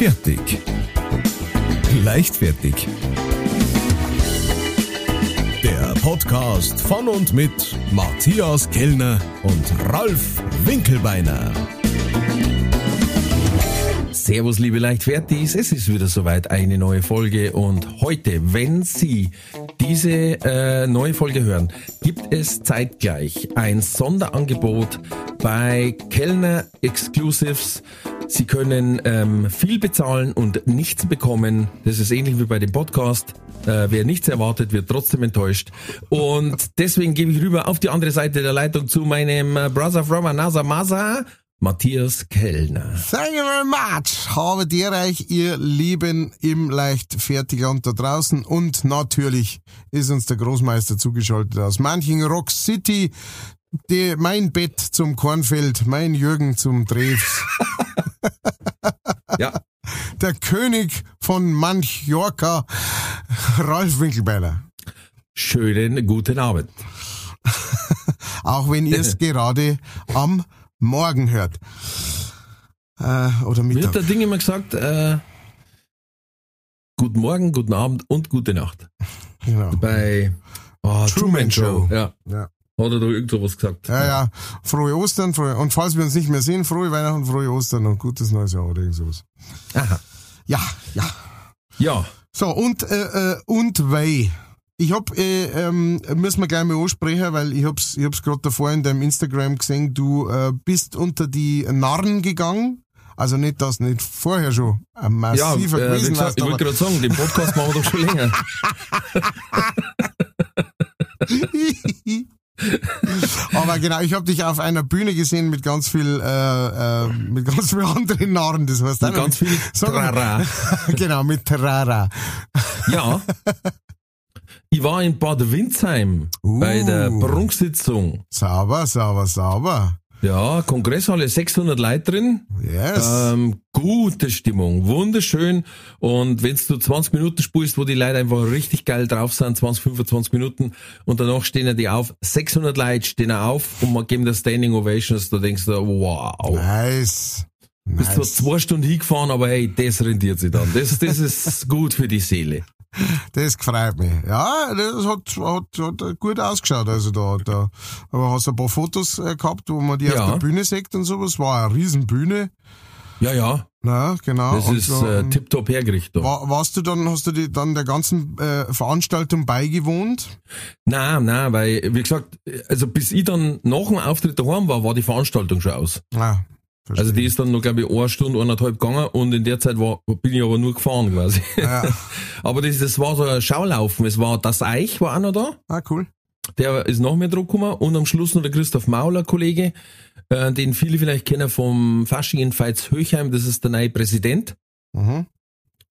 Fertig. Leichtfertig. Der Podcast von und mit Matthias Kellner und Ralf Winkelbeiner. Servus, liebe Leichtfertis. Es ist wieder soweit eine neue Folge und heute, wenn Sie diese äh, neue Folge hören, gibt es zeitgleich ein Sonderangebot bei Kellner Exclusives. Sie können ähm, viel bezahlen und nichts bekommen. Das ist ähnlich wie bei dem Podcast. Äh, wer nichts erwartet, wird trotzdem enttäuscht. Und deswegen gebe ich rüber auf die andere Seite der Leitung zu meinem äh, Brother from Anasa Masa. Matthias Kellner. Thank you very much. Habe dir euch, ihr Lieben im Leichtfertiger und da draußen. Und natürlich ist uns der Großmeister zugeschaltet aus manchen Rock City. Die, mein Bett zum Kornfeld, mein Jürgen zum Drews. Ja, Der König von Mallorca, Ralf Winkelbeiner. schönen guten Abend. Auch wenn ihr es gerade am Morgen hört. Äh, oder Mir hat Mittag. der Ding immer gesagt, äh, guten Morgen, guten Abend und gute Nacht. Genau. Bei oh, Truman Show. Ja, Ja. Hat er da irgend sowas gesagt. Ja, ja. Frohe Ostern, frohe, und falls wir uns nicht mehr sehen, frohe Weihnachten, frohe Ostern und gutes neues Jahr oder irgend sowas. Aha. Ja, ja. Ja, So, und, äh, äh, und weil. Ich hab, äh, ähm, müssen wir gleich mal ansprechen, weil ich hab's, ich hab's gerade davor in deinem Instagram gesehen, du äh, bist unter die Narren gegangen. Also nicht, dass nicht vorher schon ein ja massiver äh, wie gewesen gesagt, warst, ich wollte gerade sagen, den Podcast machen wir doch schon länger. Aber genau, ich habe dich auf einer Bühne gesehen mit ganz viel, äh, äh, mit ganz viel anderen Narren. Das heißt, auch ganz viel. Trara. genau, mit Terrara. Ja. Ich war in Bad Windsheim bei der Uh. Prunksitzung. Sauber, sauber, sauber. Ja, Kongresshalle, 600 Leute drin. Yes. Ähm, gute Stimmung, wunderschön. Und wenn du 20 Minuten spielst, wo die Leute einfach richtig geil drauf sind, 20, 25 Minuten, und danach stehen ja die auf, 600 Leute stehen auf und man geben da Standing Ovations, da denkst du, wow. nice. Bist zwar nice. zwei Stunden hingefahren, aber hey, das rendiert sich dann. Das, das ist gut für die Seele. Das gefreut mich. Ja, das hat, hat, hat gut ausgeschaut. Also da, da, aber hast ein paar Fotos äh, gehabt, wo man die Ja. auf der Bühne sieht und sowas. War eine Riesenbühne. Ja, ja, Na, genau. das Und ist äh, tipptopp hergerichtet. War, warst du dann, hast du die, dann der ganzen äh, Veranstaltung beigewohnt? Nein, nein, weil, wie gesagt, also bis ich dann nach dem Auftritt daheim war, war die Veranstaltung schon aus. Ah, verstehe. Also die ist dann noch, glaube ich, eine Stunde, eineinhalb gegangen und in der Zeit war, bin ich aber nur gefahren quasi. ja. aber das, das war so ein Schaulaufen. Es war das Eich war auch noch da. Ah, cool. Der ist nach mir drauf gekommen und am Schluss noch der Christoph Mauler, Kollege, äh, den viele vielleicht kennen vom Fasching in Veitshöchheim. Das ist der neue Präsident. Mhm.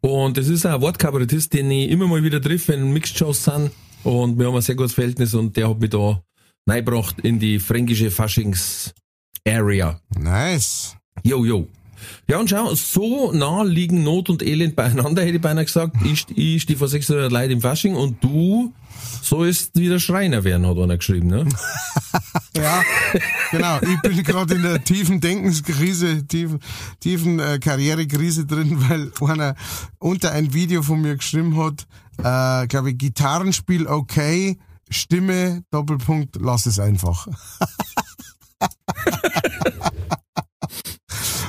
Und das ist auch ein Wortkabarettist, den ich immer mal wieder triff, wenn Mixed-Shows sind. Und wir haben ein sehr gutes Verhältnis und der hat mich da reingebracht in die fränkische Faschings-Area. Nice. Jo, jo. Ja, und schau, so nah liegen Not und Elend beieinander, hätte ich beinahe gesagt. Ich, ich stehe vor 600 Leuten im Fasching und du sollst wieder Schreiner werden, hat einer geschrieben, ne? Ja, genau. Ich bin gerade in der tiefen Denkenskrise, tiefen, tiefen äh, Karrierekrise drin, weil einer unter ein Video von mir geschrieben hat, äh, glaube ich, Gitarrenspiel okay, Stimme, Doppelpunkt, lass es einfach.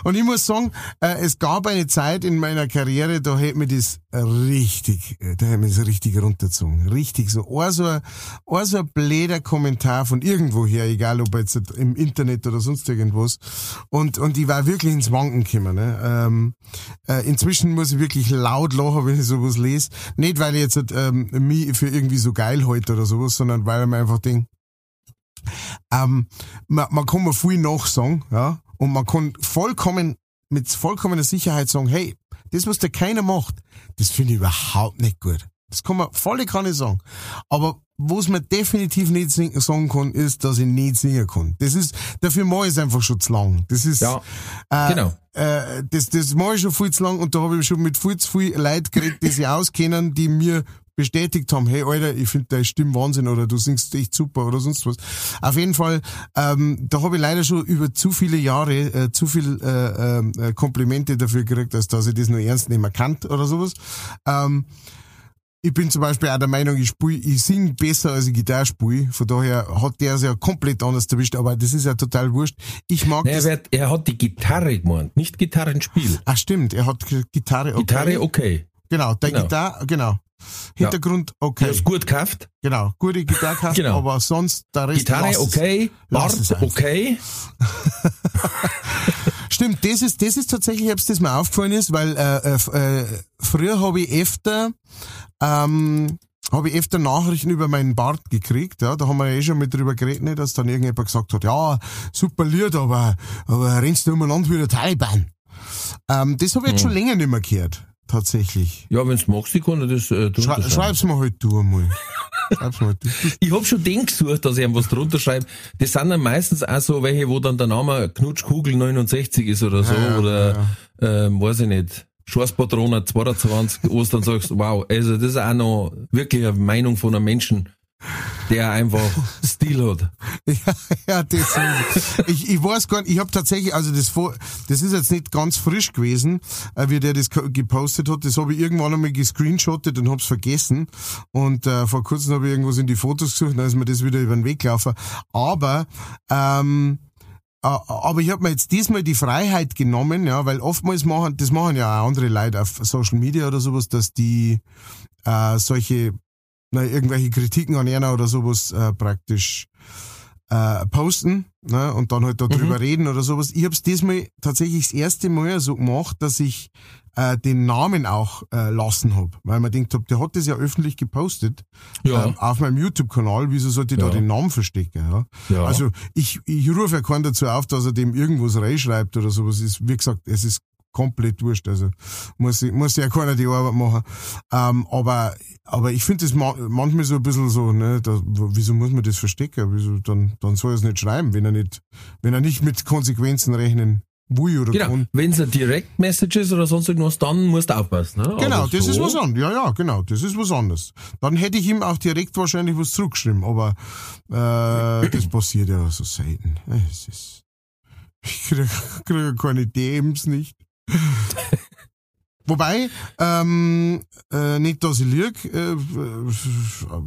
Und ich muss sagen, äh, es gab eine Zeit in meiner Karriere, da hätte mir das richtig, äh, da hätte mir das richtig runtergezogen. Richtig so. Ein so ein, ein so ein bläder Kommentar von irgendwoher, egal ob jetzt im Internet oder sonst irgendwas. Und, und ich war wirklich ins Wanken gekommen. Ne? Ähm, äh, inzwischen muss ich wirklich laut lachen, wenn ich sowas lese. Nicht, weil ich jetzt ähm, mich für irgendwie so geil halte oder sowas, sondern weil ich mir einfach denke, ähm, man, man kann mir viel nachsagen, ja, und man kann vollkommen, mit vollkommener Sicherheit sagen, hey, das, was da keiner macht, das finde ich überhaupt nicht gut. Das kann man voll kann ich sagen. Aber was man definitiv nicht sagen kann, ist, dass ich nicht singen kann. Das ist, dafür mache ich es einfach schon zu lang. Das ist, Ja, äh, genau. Äh, das, das mache ich schon viel zu lang und da habe ich schon mit viel zu viel Leuten geredet, die sich auskennen, die mir bestätigt haben, hey Alter, ich finde deine Stimme Wahnsinn oder du singst echt super oder sonst was. Auf jeden Fall, ähm, da habe ich leider schon über zu viele Jahre äh, zu viel äh, äh, Komplimente dafür gekriegt, als dass ich das nur ernst nehmen kann oder sowas. Ähm, ich bin zum Beispiel auch der Meinung, ich spiel, ich sing besser als ich Gitarre spiele. Von daher hat der es ja komplett anders erwischt, aber das ist ja total wurscht. Ich mag Naja, er, wird, er hat die Gitarre gemeint, nicht Gitarrenspiel. Ach stimmt, er hat Gitarre okay. Gitarre okay. Genau, der Genau. Gitarre, genau. Hintergrund Er okay. ist gut gekauft. Genau, gute Gitarre gehabt, Genau. aber sonst der Rest Gitarre okay. Bart okay. Stimmt, das ist, das ist tatsächlich, ob das mir aufgefallen ist, weil äh, äh, äh, früher habe ich öfter ähm, habe ich öfter Nachrichten über meinen Bart gekriegt, ja, da haben wir ja eh schon mit drüber geredet, ne, dass dann irgendjemand gesagt hat, ja, super Lied, aber, aber rennst du umeinander wie der Taliban. Ähm, das habe ich jetzt schon länger nicht mehr gehört, tatsächlich. Ja, wenn's magst, ich kann das äh, drunter Schrei, schreib's mir halt du einmal. Schreib's mir halt du. Ich hab schon den gesucht, dass ich ihm was drunter schreibe. Das sind dann meistens auch so welche, wo dann der Name Knutschkugel 69 ist oder so, Ja, ja, oder Ähm, weiß ich nicht. Schwarzpatrone 22, wo du dann sagst, wow, also das ist auch noch wirklich eine Meinung von einem Menschen, der einfach Stil hat. Ja, ja, das ist, ich, ich weiß gar nicht, ich habe tatsächlich, also das vor, das ist jetzt nicht ganz frisch gewesen, äh, wie der das gepostet hat, das habe ich irgendwann einmal gescreenshottet und hab's vergessen. Und äh, vor kurzem habe ich irgendwas in die Fotos gesucht, dann ist mir das wieder über den Weg gelaufen, aber ähm, äh, aber ich habe mir jetzt diesmal die Freiheit genommen, ja, weil oftmals machen, das machen ja auch andere Leute auf Social Media oder sowas, dass die äh, solche, na, irgendwelche Kritiken an einer oder sowas äh, praktisch äh, posten ne, und dann halt darüber reden oder sowas. Ich habe es diesmal tatsächlich das erste Mal so gemacht, dass ich äh, den Namen auch äh, lassen hab, weil man denkt hab, der hat das ja öffentlich gepostet Ja. ähm, auf meinem YouTube-Kanal, wieso sollte ich da Ja. den Namen verstecken? Ja? Ja. Also ich, ich rufe ja keinen dazu auf, dass er dem irgendwas reinschreibt oder sowas. Ist, wie gesagt, es ist komplett wurscht. Also muss, ich- muss ja keiner die Arbeit machen. Ähm, aber, aber ich finde das ma manchmal so ein bisschen so, ne, da, wieso muss man das verstecken? Wieso, dann, dann soll er es nicht schreiben, wenn er nicht, wenn er nicht mit Konsequenzen rechnen will oder Genau. Wenn es ein Direct Message ist oder sonst irgendwas, dann musst du aufpassen. Ne? Genau, Aber das so, ist was anderes. Ja, ja, genau, das ist was anderes. Dann hätte ich ihm auch direkt wahrscheinlich was zurückgeschrieben, aber äh, das passiert ja so selten. Es ist, ich kriege krieg keine DMs nicht. Wobei, ähm, äh, nicht, dass ich lieg, äh,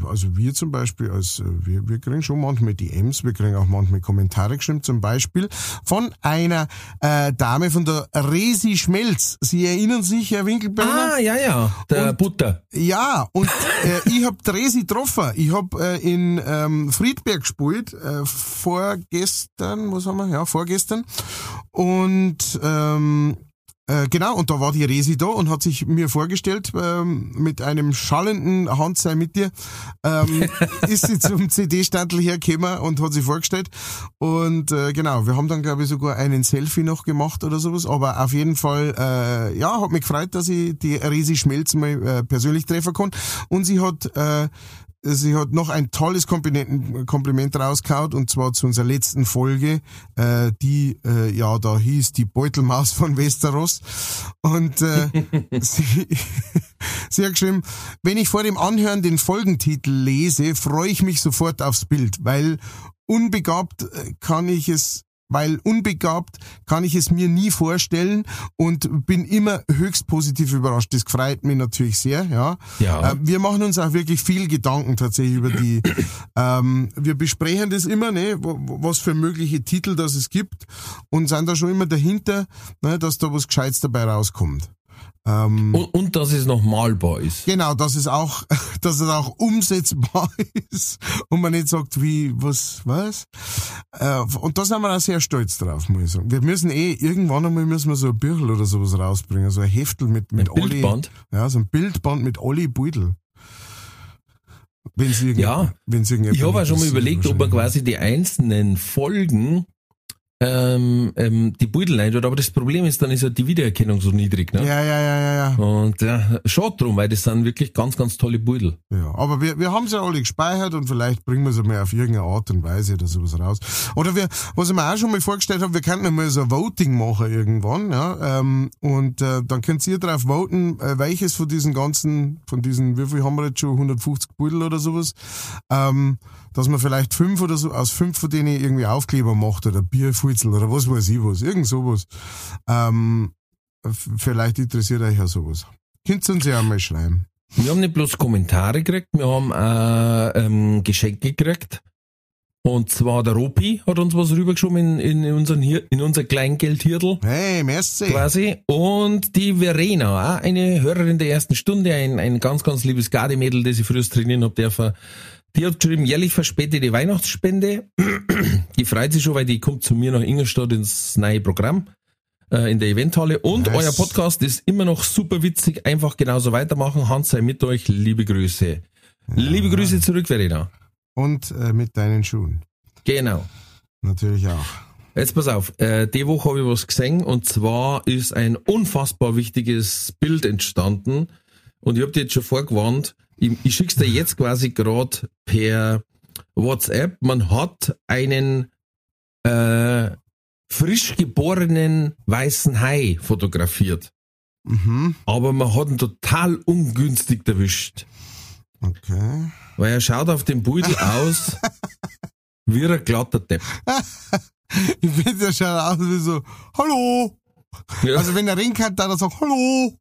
also wir zum Beispiel, als, äh, wir, wir kriegen schon manchmal DMs, wir kriegen auch manchmal Kommentare geschrieben, zum Beispiel von einer äh, Dame von der Resi Schmelz. Sie erinnern sich, Herr Winkelbeiner? Ah, ja, ja. Der Und- Butter. Ja, und äh, ich hab Resi getroffen. Ich hab äh, in ähm, Friedberg gespielt, äh, vorgestern, was haben wir? Ja, vorgestern. Und ähm, äh, genau, und da war die Resi da und hat sich mir vorgestellt, ähm, mit einem schallenden Hand sei mit dir, ähm, ist sie zum CD-Standel hergekommen und hat sich vorgestellt. Und äh, genau, wir haben dann, glaube ich, sogar einen Selfie noch gemacht oder sowas. Aber auf jeden Fall, äh, ja, hat mich gefreut, dass ich die Resi Schmelz mal äh, persönlich treffen konnte. Und sie hat äh, Sie hat noch ein tolles Kompliment, Kompliment rausgehauen und zwar zu unserer letzten Folge, äh, die äh, ja da hieß die Beutelmaus von Westeros. Und äh, sie, sie hat geschrieben, wenn ich vor dem Anhören den Folgentitel lese, freue ich mich sofort aufs Bild, weil unbegabt äh, kann ich es weil unbegabt kann ich es mir nie vorstellen und bin immer höchst positiv überrascht. Das freut mich natürlich sehr, ja. Ja. Äh, wir machen uns auch wirklich viel Gedanken tatsächlich über die, ähm, wir besprechen das immer, ne, was für mögliche Titel das es gibt und sind da schon immer dahinter, ne, dass da was Gescheites dabei rauskommt. Ähm, Und, und dass es noch malbar ist. Genau, dass es auch, dass es auch umsetzbar ist und man nicht sagt, wie, was, was? Äh, und da sind wir auch sehr stolz drauf, muss ich sagen. Wir müssen eh, irgendwann einmal müssen wir so ein Büchel oder sowas rausbringen, so ein Heftel mit, mit Ein Bildband? Ja, so ein Bildband mit Olli Beutel. Wenn's irgend, Ja. wenn's irgendjemand Ich habe auch schon mal überlegt, ob man quasi die einzelnen Folgen ähm, ähm, die Beutel rein tut. Aber das Problem ist, dann ist ja die Wiedererkennung so niedrig. Ne? Ja, ja, ja, ja, ja. Und ja, schade drum, weil das sind wirklich ganz, ganz tolle Beutel. Ja, aber wir, wir haben sie ja alle gespeichert und vielleicht bringen wir sie mal auf irgendeine Art und Weise oder sowas raus. Oder wir, was ich mir auch schon mal vorgestellt habe, wir könnten mal so ein Voting machen irgendwann, ja, ähm, und äh, dann könnt ihr drauf voten, äh, welches von diesen ganzen, von diesen, wie viel haben wir jetzt schon, 150 Beutel oder sowas, ähm, dass man vielleicht fünf oder so, aus fünf von denen irgendwie Aufkleber macht oder Bierfutzel oder was weiß ich was, irgend sowas. Ähm, vielleicht interessiert euch ja sowas. Könnt ihr uns ja mal schreiben. Wir haben nicht bloß Kommentare gekriegt, wir haben äh, ähm, Geschenke gekriegt. Und zwar der Ropi hat uns was rübergeschoben in, in, unseren, Hir- in unser Kleingeldhirtel. Hey, merci. quasi. Und die Verena, auch eine Hörerin der ersten Stunde, ein, ein ganz, ganz liebes Gardemädel, das ich früher trainieren hab dürfen. Die hat geschrieben, jährlich verspätete Weihnachtsspende. Die freut sich schon, weil die kommt zu mir nach Ingolstadt ins neue Programm äh, in der Eventhalle. Und Nice. euer Podcast ist immer noch super witzig. Einfach genauso weitermachen. Hans sei mit euch. Liebe Grüße. Liebe Grüße zurück, Verena. Und äh, mit deinen Schuhen. Genau. Natürlich auch. Jetzt pass auf, äh, die Woche habe ich was gesehen und zwar ist ein unfassbar wichtiges Bild entstanden und ich habe dir jetzt schon vorgewarnt, ich, ich schick's dir jetzt quasi gerade per WhatsApp. Man hat einen äh, frisch geborenen weißen Hai fotografiert, Mhm. aber man hat ihn total ungünstig erwischt, Okay. weil er schaut auf dem Beutel aus wie ein glatter Depp. Ich finde, der schaut aus wie so, hallo. Ja, Also wenn er reden kann, dann er sagt, hallo,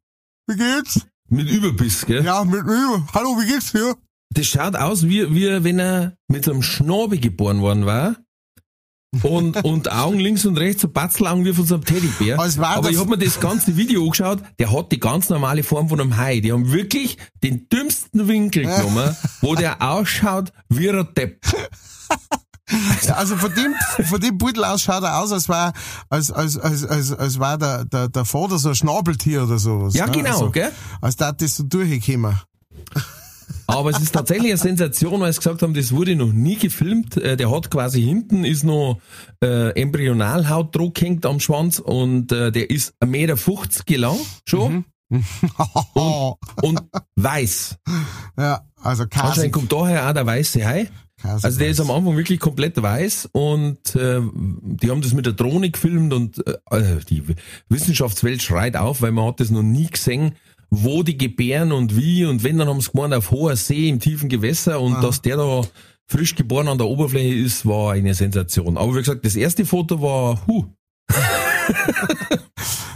wie geht's? Mit Überbiss, gell? Ja, mit mir. Hallo, wie geht's dir? Das schaut aus, wie, wie wenn er mit einem Schnabel geboren worden war. Und, und Augen links und rechts, so Batzelaugen wie von so einem Teddybär. Aber ich hab mir das ganze Video angeschaut, der hat die ganz normale Form von einem Hai. Die haben wirklich den dümmsten Winkel genommen, wo der ausschaut wie ein Depp. Also von dem, von dem Beutel aus schaut er aus, als war, als, als, als, als, als war der, der, der Vater so ein Schnabeltier oder sowas. Ja, ne? genau, also, gell? Als da das so durchgekommen. Aber es ist tatsächlich eine Sensation, weil sie gesagt haben, das wurde noch nie gefilmt. Äh, Der hat quasi hinten ist noch äh, Embryonalhaut drauf gehängt am Schwanz und äh, der ist 1,50 Meter lang schon und, und weiß. ja, also Anscheinend Kasik. kommt daher auch der weiße Hai. Kasik Also der ist am Anfang wirklich komplett weiß und äh, die haben das mit der Drohne gefilmt und äh, äh, die Wissenschaftswelt schreit auf, weil man hat das noch nie gesehen, wo die gebären und wie und wenn, dann haben sie gemeint auf hoher See im tiefen Gewässer und dass der da frisch geboren an der Oberfläche ist, war eine Sensation. Aber wie gesagt, das erste Foto war, huh,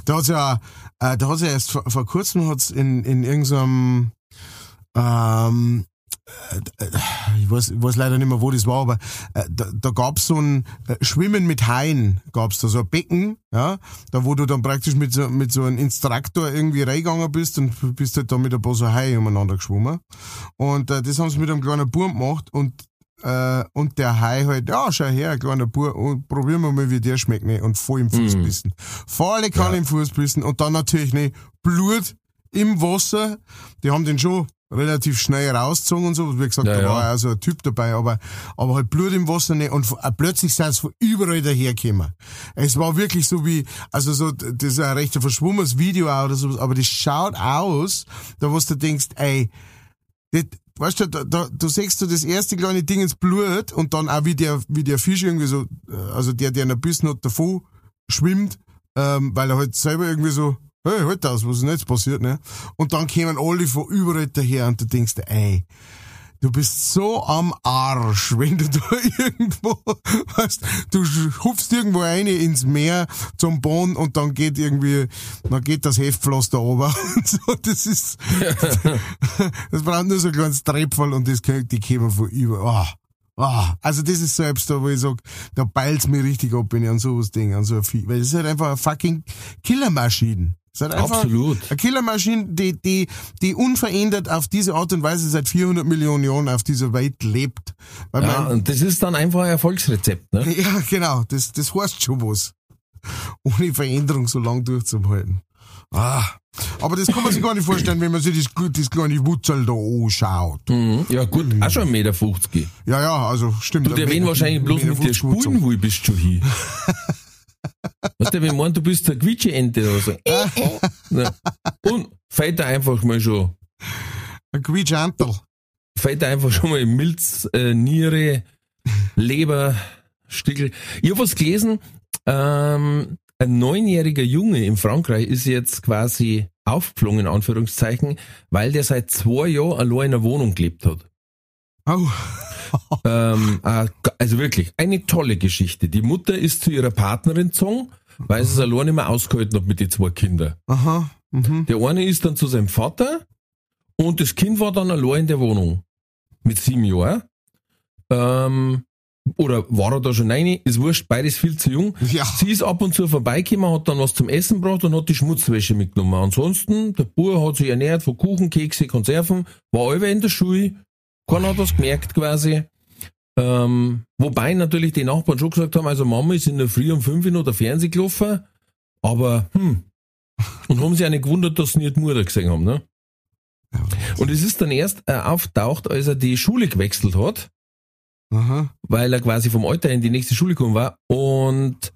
Da hat's ja, äh, da hat's ja erst vor, vor kurzem hat's in, in irgendeinem, ähm, äh, ich weiß, ich weiß leider nicht mehr, wo das war, aber äh, da, da gab's so ein äh, Schwimmen mit Haien, gab's da so ein Becken, ja, da wo du dann praktisch mit so, mit so einem Instruktor irgendwie reingegangen bist und bist halt da mit ein paar so Haie umeinander geschwommen. Und äh, das haben sie mit einem kleinen Bub gemacht und äh, und der Hai halt, ja, schau her, ein kleiner Bub, und probieren wir mal, wie der schmeckt, ne? Und voll im Fuß bissen. Volle Kanne Ja. im Fuß bissen und dann natürlich, ne, Blut im Wasser. Die haben den schon relativ schnell rausgezogen und so. Wie gesagt, Ja, da war ja so ein Typ dabei, aber, aber halt Blut im Wasser nicht und plötzlich sind sie von überall dahergekommen. Es war wirklich so wie, also so, das ist ein recht ein verschwommenes Video auch oder sowas, aber das schaut aus, da wo du denkst, ey, das, weißt du, da, da, du siehst du das erste kleine Ding ins Blut und dann auch wie der, wie der Fisch irgendwie so, äh, also der, der einen Bissen hat, davon schwimmt, ähm, weil er halt selber irgendwie so, hey, halt das, was ist denn jetzt passiert, ne? Und dann kommen alle von überall daher und du denkst, ey, du bist so am Arsch, wenn du da irgendwo, weißt, du hupfst irgendwo rein ins Meer zum Boden und dann geht irgendwie, dann geht das Heftpflaster runter und so, das ist, das braucht nur so ein kleines Trepferl und das, die kommen von über, ah. Ah, also das ist selbst da, wo ich sag, da beilt's mir richtig ab, wenn ich an sowas denke, an so ein Vieh. Weil das ist halt einfach eine fucking Killermaschine. Das ist halt einfach Absolut. Eine Killermaschine, die, die, die unverändert auf diese Art und Weise seit 400 Millionen Jahren auf dieser Welt lebt. Weil ja, man, und das ist dann einfach ein Erfolgsrezept, ne? ja, genau, das, das heißt schon was. Ohne Veränderung so lang durchzuhalten. Ah. Aber das kann man sich gar nicht vorstellen, wenn man sich das, das kleine Wutzel da anschaut. Mhm. Ja gut, auch schon 1,50 Meter. Ja, ja, also stimmt. Du, der wen wahrscheinlich bloß mit dir spulen will, bist du hier. Weißt du, wenn man du bist der Quietsche-Ente oder so. Ja. Und fällt er einfach mal schon, Ein Quietschantel. fällt er einfach schon mal Milz, äh, Niere, Leber, Stickel. Ich habe was gelesen, ähm, ein neunjähriger Junge in Frankreich ist jetzt quasi aufgeflogen, in Anführungszeichen, weil der seit zwei Jahren allein in einer Wohnung gelebt hat. Oh. Ähm, äh, also wirklich, eine tolle Geschichte. Die Mutter ist zu ihrer Partnerin gezogen, weil sie es allein nicht mehr ausgehalten hat mit den zwei Kindern. Aha. Mhm. Der eine ist dann zu seinem Vater und das Kind war dann allein in der Wohnung. Mit sieben Jahren. Ähm, oder war er da schon rein? Ist wurscht, beides viel zu jung. Ja. Sie ist ab und zu vorbeigekommen, hat dann was zum Essen gebracht und hat die Schmutzwäsche mitgenommen. Ansonsten, der Bub hat sich ernährt von Kuchen, Kekse, Konserven, war alle in der Schule, keiner hat was gemerkt quasi. Ähm, wobei natürlich die Nachbarn schon gesagt haben, also Mama ist in der Früh um fünf Uhr noch der Fernseh gelaufen, aber hm. Und haben sich auch nicht gewundert, dass sie nicht die Mutter gesehen haben, ne? Und es ist dann erst äh, auftaucht, als er die Schule gewechselt hat, Aha. weil er quasi vom Alter in die nächste Schule gekommen war. Und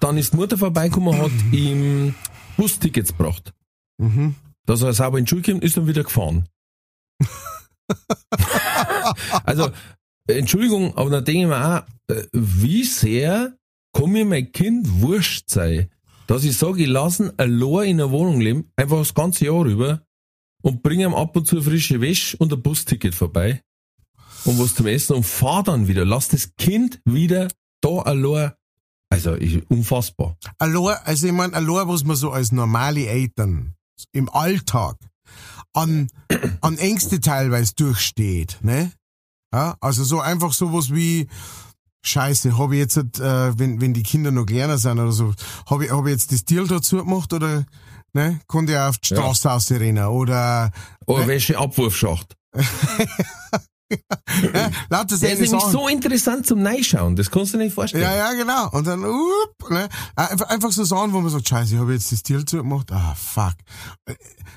dann ist die Mutter vorbeigekommen und hat ihm Bustickets gebracht. Mhm. Dass er sauber in die Schule kommt, ist dann wieder gefahren. also, Entschuldigung, aber da denke ich mir auch, äh, wie sehr kann mir mein Kind wurscht sein, dass ich sage, ich lasse ihn allein in einer Wohnung leben, einfach das ganze Jahr rüber und bringe ihm ab und zu frische Wäsche und ein Busticket vorbei und was zum Essen und fahr dann wieder. Lass das Kind wieder da allein. Also, ich, unfassbar. Allein, also ich meine, allein, was man so als normale Eltern im Alltag an, an Ängste teilweise durchsteht, ne? Ja, also so einfach sowas wie, Scheiße, habe ich jetzt, äh, wenn, wenn die Kinder noch kleiner sind oder so, habe ich, hab ich jetzt das Deal dazu gemacht oder, ne? Konnte ich auf die Ja. Straße rausrennen oder, Oder Ne? Wäscheabwurfschacht. ja, Der ist nämlich so interessant zum Neischauen, das kannst du nicht vorstellen. Ja, ja, genau. Und dann, up, ne? Einfach, einfach so Sachen, wo man sagt, scheiße, ich habe jetzt das Deal zugemacht. Ah, fuck.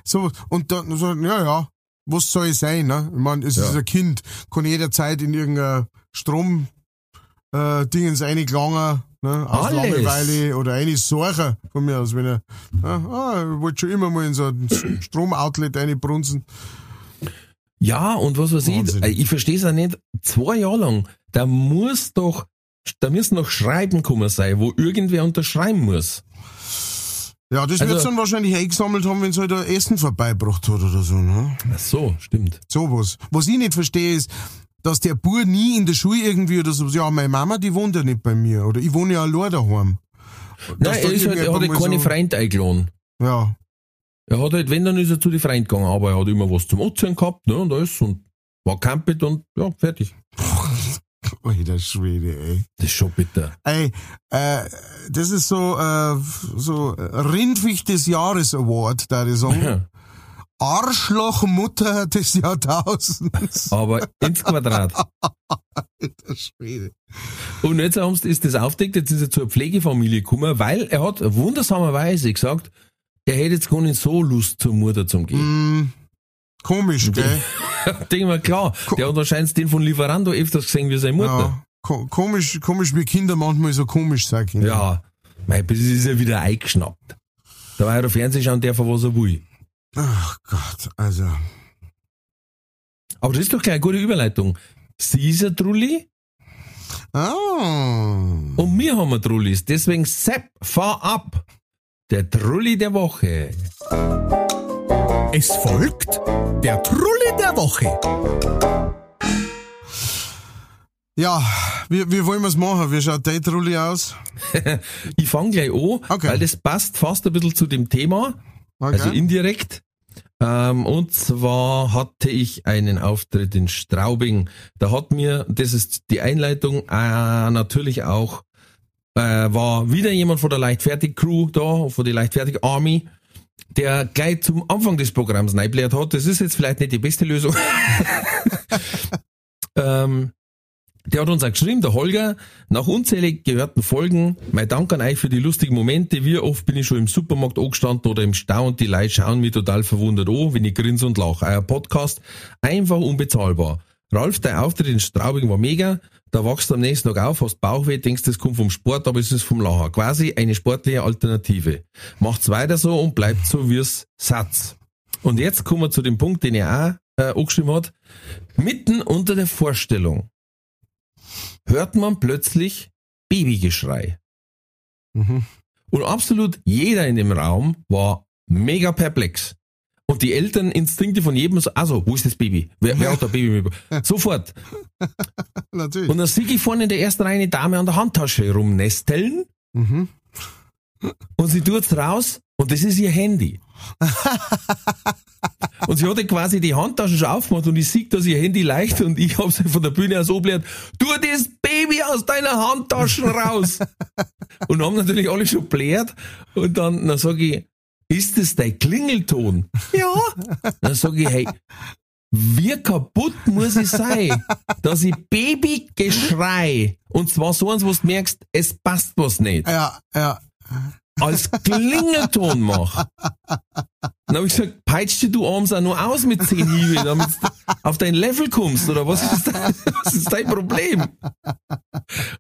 So, und dann so, ja, ja, was soll es sein, ne? Ich meine, es Ja. ist ein Kind, kann jederzeit in irgendein Strom, äh, Dingens reingelangen, ne? Aus Alles. Langeweile oder eine Sorge von mir aus, wenn er, ah, ah, ich wollte schon immer mal in so ein Stromoutlet reinbrunzen. Ja, und was weiß Wahnsinn. ich, ich verstehe es auch nicht, zwei Jahre lang, da muss doch, da müssen noch Schreiben kommen sein, wo irgendwer unterschreiben muss. Ja, das Also- wird's dann wahrscheinlich eingesammelt haben, wenn es halt ein Essen vorbeigebracht hat oder so, ne? Ach so, stimmt. Sowas. Was ich nicht verstehe ist, dass der Bub nie in der Schule irgendwie oder so, ja, meine Mama, die wohnt ja nicht bei mir. Oder ich wohne ja allein daheim. Nein, Dass er, ist halt, er hat halt keine so- Freunde eingeladen. Ja. Er hat halt, wenn, dann ist er zu den Freunden gegangen, aber er hat immer was zum Ozean gehabt, ne, und alles, und war campet und, ja, fertig. Alter Schwede, ey. Das ist schon bitter. Ey, äh, das ist so, äh, so Rindwicht des Jahres Award, da ich sagen. Ja. Arschlochmutter des Jahrtausends. Aber ins Quadrat. Alter Schwede. Und jetzt ist das aufdeckt, jetzt ist er zur Pflegefamilie gekommen, weil er hat wundersamerweise gesagt, er hätte jetzt gar nicht so Lust zur Mutter zum gehen. Mm, komisch, gell? Denk mal, klar, der hat wahrscheinlich den von Lieferando öfters gesehen wie seine Mutter. Ja. Ko komisch, komisch, wie Kinder manchmal so komisch können. Ja, mein, bis ist er wieder eingeschnappt. Da war er auf Fernsehen schauen darf, er, was er will. Ach Gott, also. Aber das ist doch gleich eine gute Überleitung. Sie ist ein Trulli Ah. und wir haben ein Trullis. Deswegen Sepp, fahr ab. Der Trulli der Woche. Es folgt der Trulli der Woche. Ja, wie, wie wollen wir's machen? Wie schaut der Trulli aus? Ich fange gleich an, Okay. weil das passt fast ein bisschen zu dem Thema. Okay. Also indirekt. Ähm, und zwar hatte ich einen Auftritt in Straubing. Da hat mir, das ist die Einleitung, äh, natürlich auch, äh, war wieder jemand von der Leichtfertig-Crew da, von der Leichtfertig-Army, der gleich zum Anfang des Programms reinbläht hat. Das ist jetzt vielleicht nicht die beste Lösung. ähm, der hat uns auch geschrieben, der Holger, nach unzählig gehörten Folgen, mein Dank an euch für die lustigen Momente. Wie oft bin ich schon im Supermarkt angestanden oder im Stau und die Leute schauen mich total verwundert an, wenn ich grinse und lache. Euer Podcast, einfach unbezahlbar. Ralf, dein Auftritt in Straubing war mega. Da wachst du am nächsten Tag auf, hast Bauchweh, denkst, das kommt vom Sport, aber es ist vom Lacher. Quasi eine sportliche Alternative. Macht's weiter so und bleibt so wie's Satz. Und jetzt kommen wir zu dem Punkt, den er auch äh, angeschrieben hat. Mitten unter der Vorstellung hört man plötzlich Babygeschrei. Mhm. Und absolut jeder in dem Raum war mega perplex. Die Elterninstinkte von jedem so, also, wo ist das Baby? Wer, wer hat da Baby? Sofort. Natürlich. Und dann sehe ich vorne in der ersten Reihe eine Dame an der Handtasche rumnesteln Mhm. und sie tut's raus und das ist ihr Handy. und sie hatte quasi die Handtasche schon aufgemacht und ich sehe, dass ihr Handy leicht und ich habe sie von der Bühne aus obliert, tu das Baby aus deiner Handtasche raus. und haben natürlich alle schon blärt und dann, dann sage ich, ist das dein Klingelton? Ja. Dann sage ich, hey, wie kaputt muss ich sein, dass ich Babygeschrei, und zwar so eins, wo du merkst, es passt was nicht, Ja, ja. Als Klingelton mach. Dann habe ich gesagt, peitsch dich du abends auch nur aus mit 10 Hiebe, damit du auf dein Level kommst, oder was ist, dein, was ist dein Problem?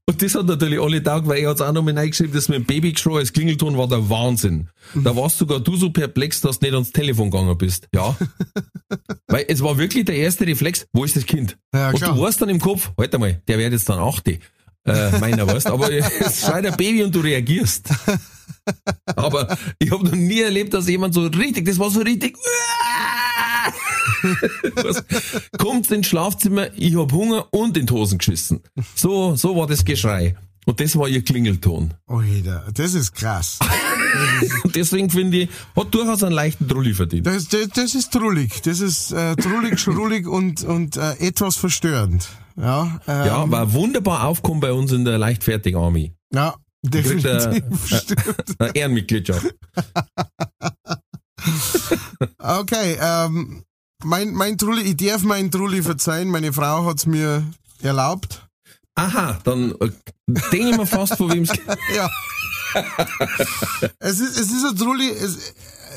Und das hat natürlich alle taugt, weil er hat auch noch mal reingeschrieben, das mit dem Babygeschrei als Klingelton war der Wahnsinn. Da warst sogar du so perplex, dass du nicht ans Telefon gegangen bist. Ja. Weil es war wirklich der erste Reflex, wo ist das Kind? Ja, Und du weißt dann im Kopf, halt einmal, der wird jetzt dann 8. Äh, meiner weißt, aber es schreit ein Baby und du reagierst. Aber ich habe noch nie erlebt, dass jemand so richtig, das war so richtig. Was? Kommt ins Schlafzimmer, ich hab Hunger und in Hosen geschissen. So, so war das Geschrei. Und das war ihr Klingelton. Oida, das ist krass. Deswegen finde ich, hat durchaus einen leichten Trulli verdient. Das, das, das ist trullig. Das ist äh, trullig, schrullig und, und äh, etwas verstörend. Ja, ähm, Ja, war wunderbar aufgekommen bei uns in der leichtfertig Army. ja definitiv. stimmt. Eine Ehrenmitgliedschaft. Okay, ähm, mein, mein Trulli, ich darf meinen Trulli verzeihen. Meine Frau hat's mir erlaubt. Aha, dann äh, denke ich mir fast, von wem es Ja. es ist, es ist ein Trulli, es,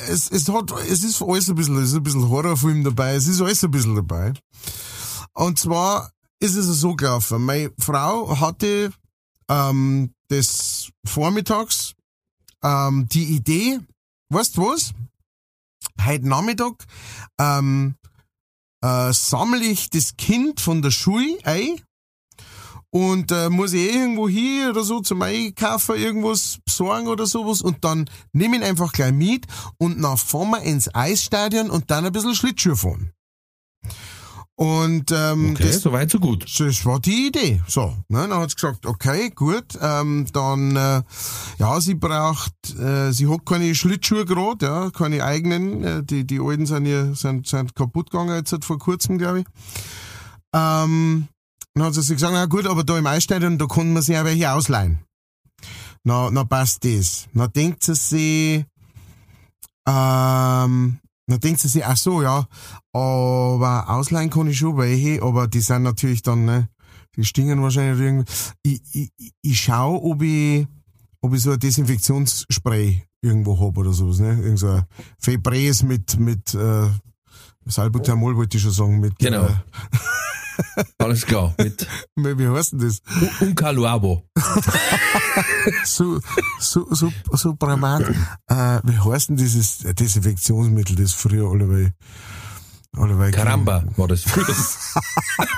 es, es hat, es ist alles ein bisschen, es ist ein bisschen Horrorfilm dabei, es ist alles ein bisschen dabei. Und zwar ist es so gelaufen. Meine Frau hatte, ähm, Vormittags, ähm, die Idee, weißt du was? Heute Nachmittag, ähm, äh, sammle ich das Kind von der Schule ein und äh, muss ich eh irgendwo hier oder so zum Einkaufen irgendwas besorgen oder sowas und dann nehme ich ihn einfach gleich mit und dann fahren wir ins Eisstadion und dann ein bisschen Schlittschuh fahren. Und ähm, Okay, das, soweit so gut. das war die Idee. So, ne, dann hat sie gesagt, okay, gut, ähm, dann, äh, ja, sie braucht, äh, sie hat keine Schlittschuhe gerade, ja, keine eigenen, äh, die, die alten sind ja, sind, sind kaputt gegangen jetzt halt vor kurzem, glaube ich. Ähm, dann hat sie sich gesagt, na gut, aber da im Eisstadion, da kann man sich auch welche ausleihen. Na, na passt das. Na denkt sie sich, ähm, na denkt sie sich, ach so, ja, aber ausleihen kann ich schon welche, aber die sind natürlich dann, ne, die stingen wahrscheinlich irgendwie. Ich, ich, ich schau, ob ich, ob ich so ein Desinfektionsspray irgendwo hab oder sowas, ne, irgend so ein Febreze mit, mit, äh, Salbutamol wollte ich schon sagen, mit, Genau. äh, Alles klar. Mit wie heißt denn das? Unkaluabo. Su, su, su, Supramat. Äh, wie heißt denn dieses Desinfektionsmittel, das früher alle alle Karamba war das früher.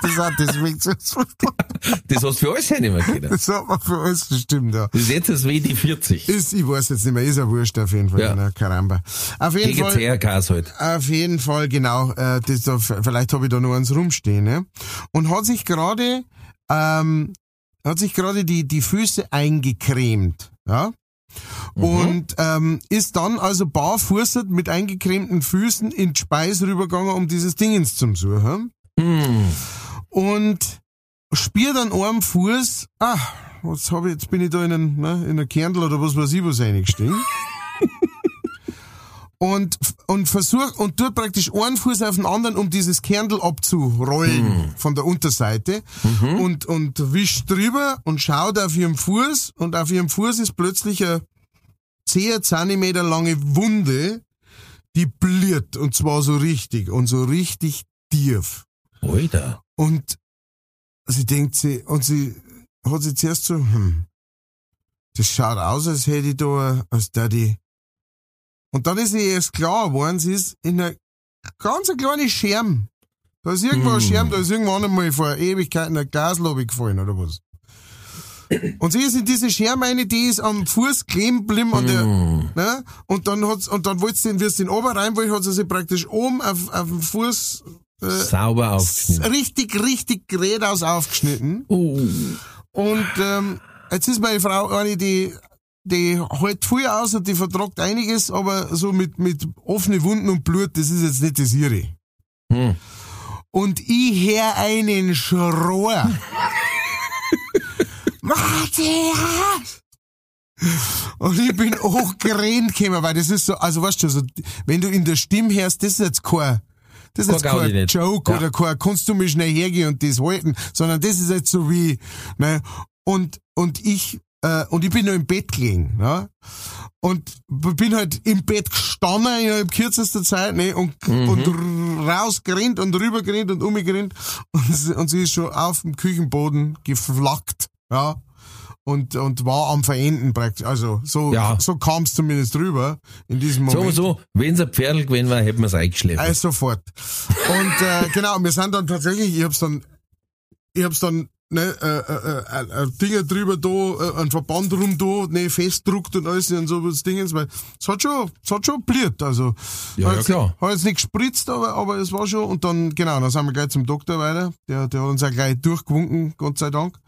Das ist ein Desinfektionsmittel. Das hast du für alles ja nicht mehr können. Das hat man für alles bestimmt, ja. Das ist jetzt das WD40. Ist, ich weiß jetzt nicht mehr, ist ja wurscht auf jeden Fall, Ja. genau, Karamba. Auf jeden Gegen Fall. CRKs halt. Auf jeden Fall, genau. Äh, das da, vielleicht habe ich da noch eins rumstehen. Ne? Und hat sich gerade ähm, hat sich gerade die die Füße eingecremt, ja. Und ähm, ist dann also barfußert mit eingecremten Füßen in die Speise rübergegangen, um dieses Dingens zum Suchen. Hm. Und spielt an einem Fuß, ah, was hab ich, jetzt bin ich da in einen, ne, in einer Kerntel oder was weiß ich was eingestiegen. und, und versucht, und tut praktisch einen Fuß auf den anderen, um dieses Kerntel abzurollen von der Unterseite. Und, und wischt drüber und schaut auf ihrem Fuß und auf ihrem Fuß ist plötzlich eine 10 Zentimeter lange Wunde, die bliert und zwar so richtig und so richtig tief. Alter. Und sie denkt sie, und sie hat sich zuerst so, hm, das schaut aus, als hätte ich da, als Daddy. Und dann ist ihr erst klar geworden, sie ist in einer ganz eine kleine Scherm. Da ist irgendwo ein Hm. Scherm, da ist irgendwann einmal vor Ewigkeiten ein Glaslobby gefallen, oder was? Und sie ist in diese Scherm eine, die ist am Fuß kleben geblieben an der, Hm. ne? Und dann hat's, und dann wollte sie den, wie sie den ober rein wollte, hat sie sich praktisch oben auf, auf dem Fuß, Sauber aufgeschnitten. richtig, richtig geradeaus aufgeschnitten. Oh. Und ähm, jetzt ist meine Frau eine, die, die hält viel aus und die vertragt einiges, aber so mit, mit offenen Wunden und Blut, das ist jetzt nicht das ihre. Hm. Und ich hör einen Schrohr. Matthias! Und ich bin hochgerannt gekommen, weil das ist so, also weißt du, so, wenn du in der Stimme hörst, das ist jetzt kein, das ist Kein jetzt kein. Joke Ja. oder kein, kannst du mich schnell hergehen und das halten, sondern das ist jetzt so wie, ne, und, und ich, äh, und ich bin nur im Bett gelegen, ne, und bin halt im Bett gestanden innerhalb kürzester Zeit, ne, und, und r- rausgerannt und rübergerannt und umgerannt und, sie- und sie ist schon auf dem Küchenboden geflackt, ja, und, und war am Verenden praktisch, also so, Ja. so kam es zumindest rüber in diesem So, Moment. so, wenn's ein Pferdl gewesen wäre, hätten wir's eingeschleppt. Äh, sofort. Und äh, genau, wir sind dann tatsächlich, ich hab's dann, ich hab's dann, ne, äh, äh, äh, äh, Dinger drüber da, äh, ein Verband rum da, ne, festdruckt und alles und so was Dingens, weil es hat schon, es hat schon bliert, also. Ja, hat ja, jetzt klar. Hat jetzt nicht gespritzt, aber, aber es war schon, und dann, genau, dann sind wir gleich zum Doktor weiter, der, der hat uns auch gleich durchgewunken, Gott sei Dank.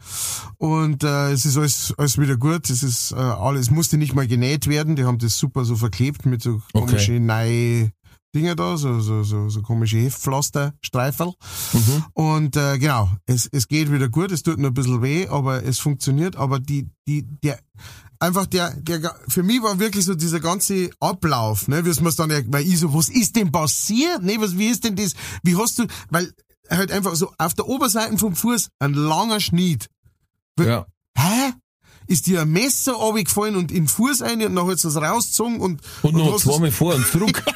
Und äh, es ist alles, alles wieder gut, es ist äh, alles, musste nicht mal genäht werden, die haben das super so verklebt mit so Okay. komischen neue Dinger da, so, so, so, so komische Heftpflaster, Streiferl. Mhm. Und äh, genau, es, es geht wieder gut, es tut nur ein bisschen weh, aber es funktioniert. Aber die, die, der, einfach der, der, für mich war wirklich so dieser ganze Ablauf, ne, wie es mir dann, weil ich so, was ist denn passiert? Ne, was, wie ist denn das? Wie hast du, weil halt einfach so auf der Oberseite vom Fuß ein langer Schnitt. Ja. Hä? Ist dir ein Messer runtergefallen und in den Fuß rein und dann hat es rausgezogen und, Und noch hast es- zweimal vor und zurück.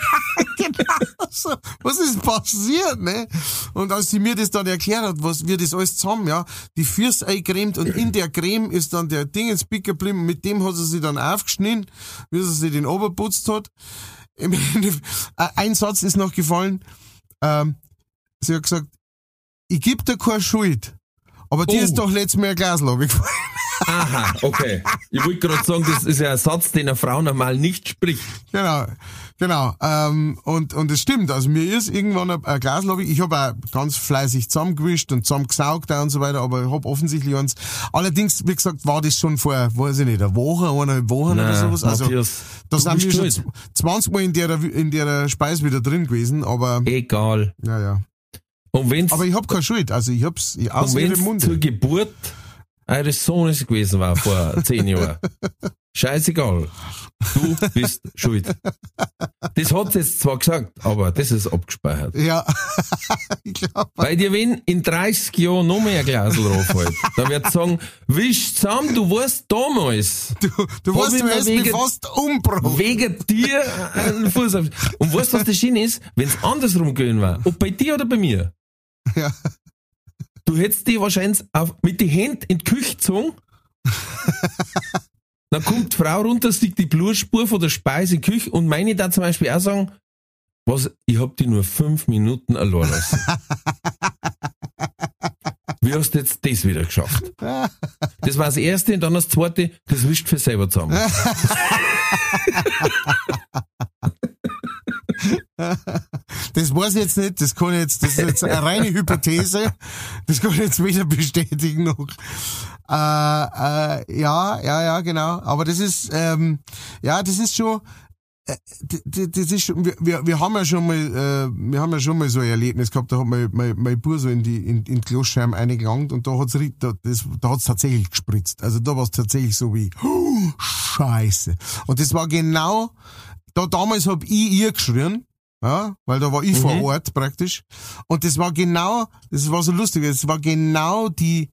genau so. Was ist passiert, ne? Und als sie mir das dann erklärt hat, was wir das alles zusammen, ja, die Füße eingecremt und in der Creme ist dann der Ding ins Pick geblieben, mit dem hat sie sich dann aufgeschnitten, wie sie sich den Oberputzt hat. Äh, Ein Satz ist noch gefallen, ähm, sie hat gesagt, ich geb dir keine Schuld, aber dir Oh. ist doch letztes Mal ein Glas gefallen. Aha, okay. Ich wollte gerade sagen, das ist ja ein Satz, den eine Frau normal nicht spricht. Genau, genau. Ähm, und und es stimmt. Also mir ist irgendwann ein, ein Glas, ich. Habe auch ganz fleißig zusammengewischt und zusammengesaugt und so weiter, aber ich habe offensichtlich eins. Allerdings, wie gesagt, war das schon vor, weiß ich nicht, eine Woche, eineinhalb Wochen oder Nein, sowas. Also Matthias, da du sind wir schon schuld. z- 20 Mal in der in der Speise wieder drin gewesen, aber Egal. ja, ja. Und wenn's, Aber ich hab keine Schuld. Also ich hab's ich, und aus ihrem wenn's zur Munde. Geburt eures Sohnes gewesen war vor zehn Jahren. Scheißegal. Du bist schuld. Das hat sie jetzt zwar gesagt, aber das ist abgespeichert. Ja, ich glaube. Weil dir wenn in 30 Jahren noch mehr ein Glas draufhält, dann wird sie sagen, wisch zusammen, du warst damals. Du, du hast mich wegen- fast umgebracht. Wegen dir einen Fuß auf. Und weißt du, was das Schön ist? Wenn es andersrum gewesen war, ob bei dir oder bei mir, Ja. du hättest die wahrscheinlich auf, mit den Händen in die Küche gezogen. Dann kommt die Frau runter, sieht die Blutspur von der Speise in die Küche und meine da zum Beispiel auch sagen, was, ich hab die nur fünf Minuten allein lassen. Wie hast du jetzt das wieder geschafft? Das war das erste und dann das zweite, das wischt für selber zusammen. Das weiß ich jetzt nicht, das kann ich jetzt, das ist jetzt eine reine Hypothese. Das kann ich jetzt weder bestätigen noch. Äh, äh, ja, ja, ja, genau. Aber das ist, ähm, ja, das ist schon, äh, das ist schon, wir, wir, haben ja schon mal, äh, wir haben ja schon mal so ein Erlebnis gehabt, da hat mein, mein, mein Bub so in die, in, in die Kloschscheiben eingelangt und da hat's, da, das, da hat's tatsächlich gespritzt. Also da war es tatsächlich so wie, oh, Scheiße. Und das war genau, da damals hab ich ihr geschrien, ja, weil da war ich vor Ort praktisch. Und das war genau, das war so lustig, das war genau die,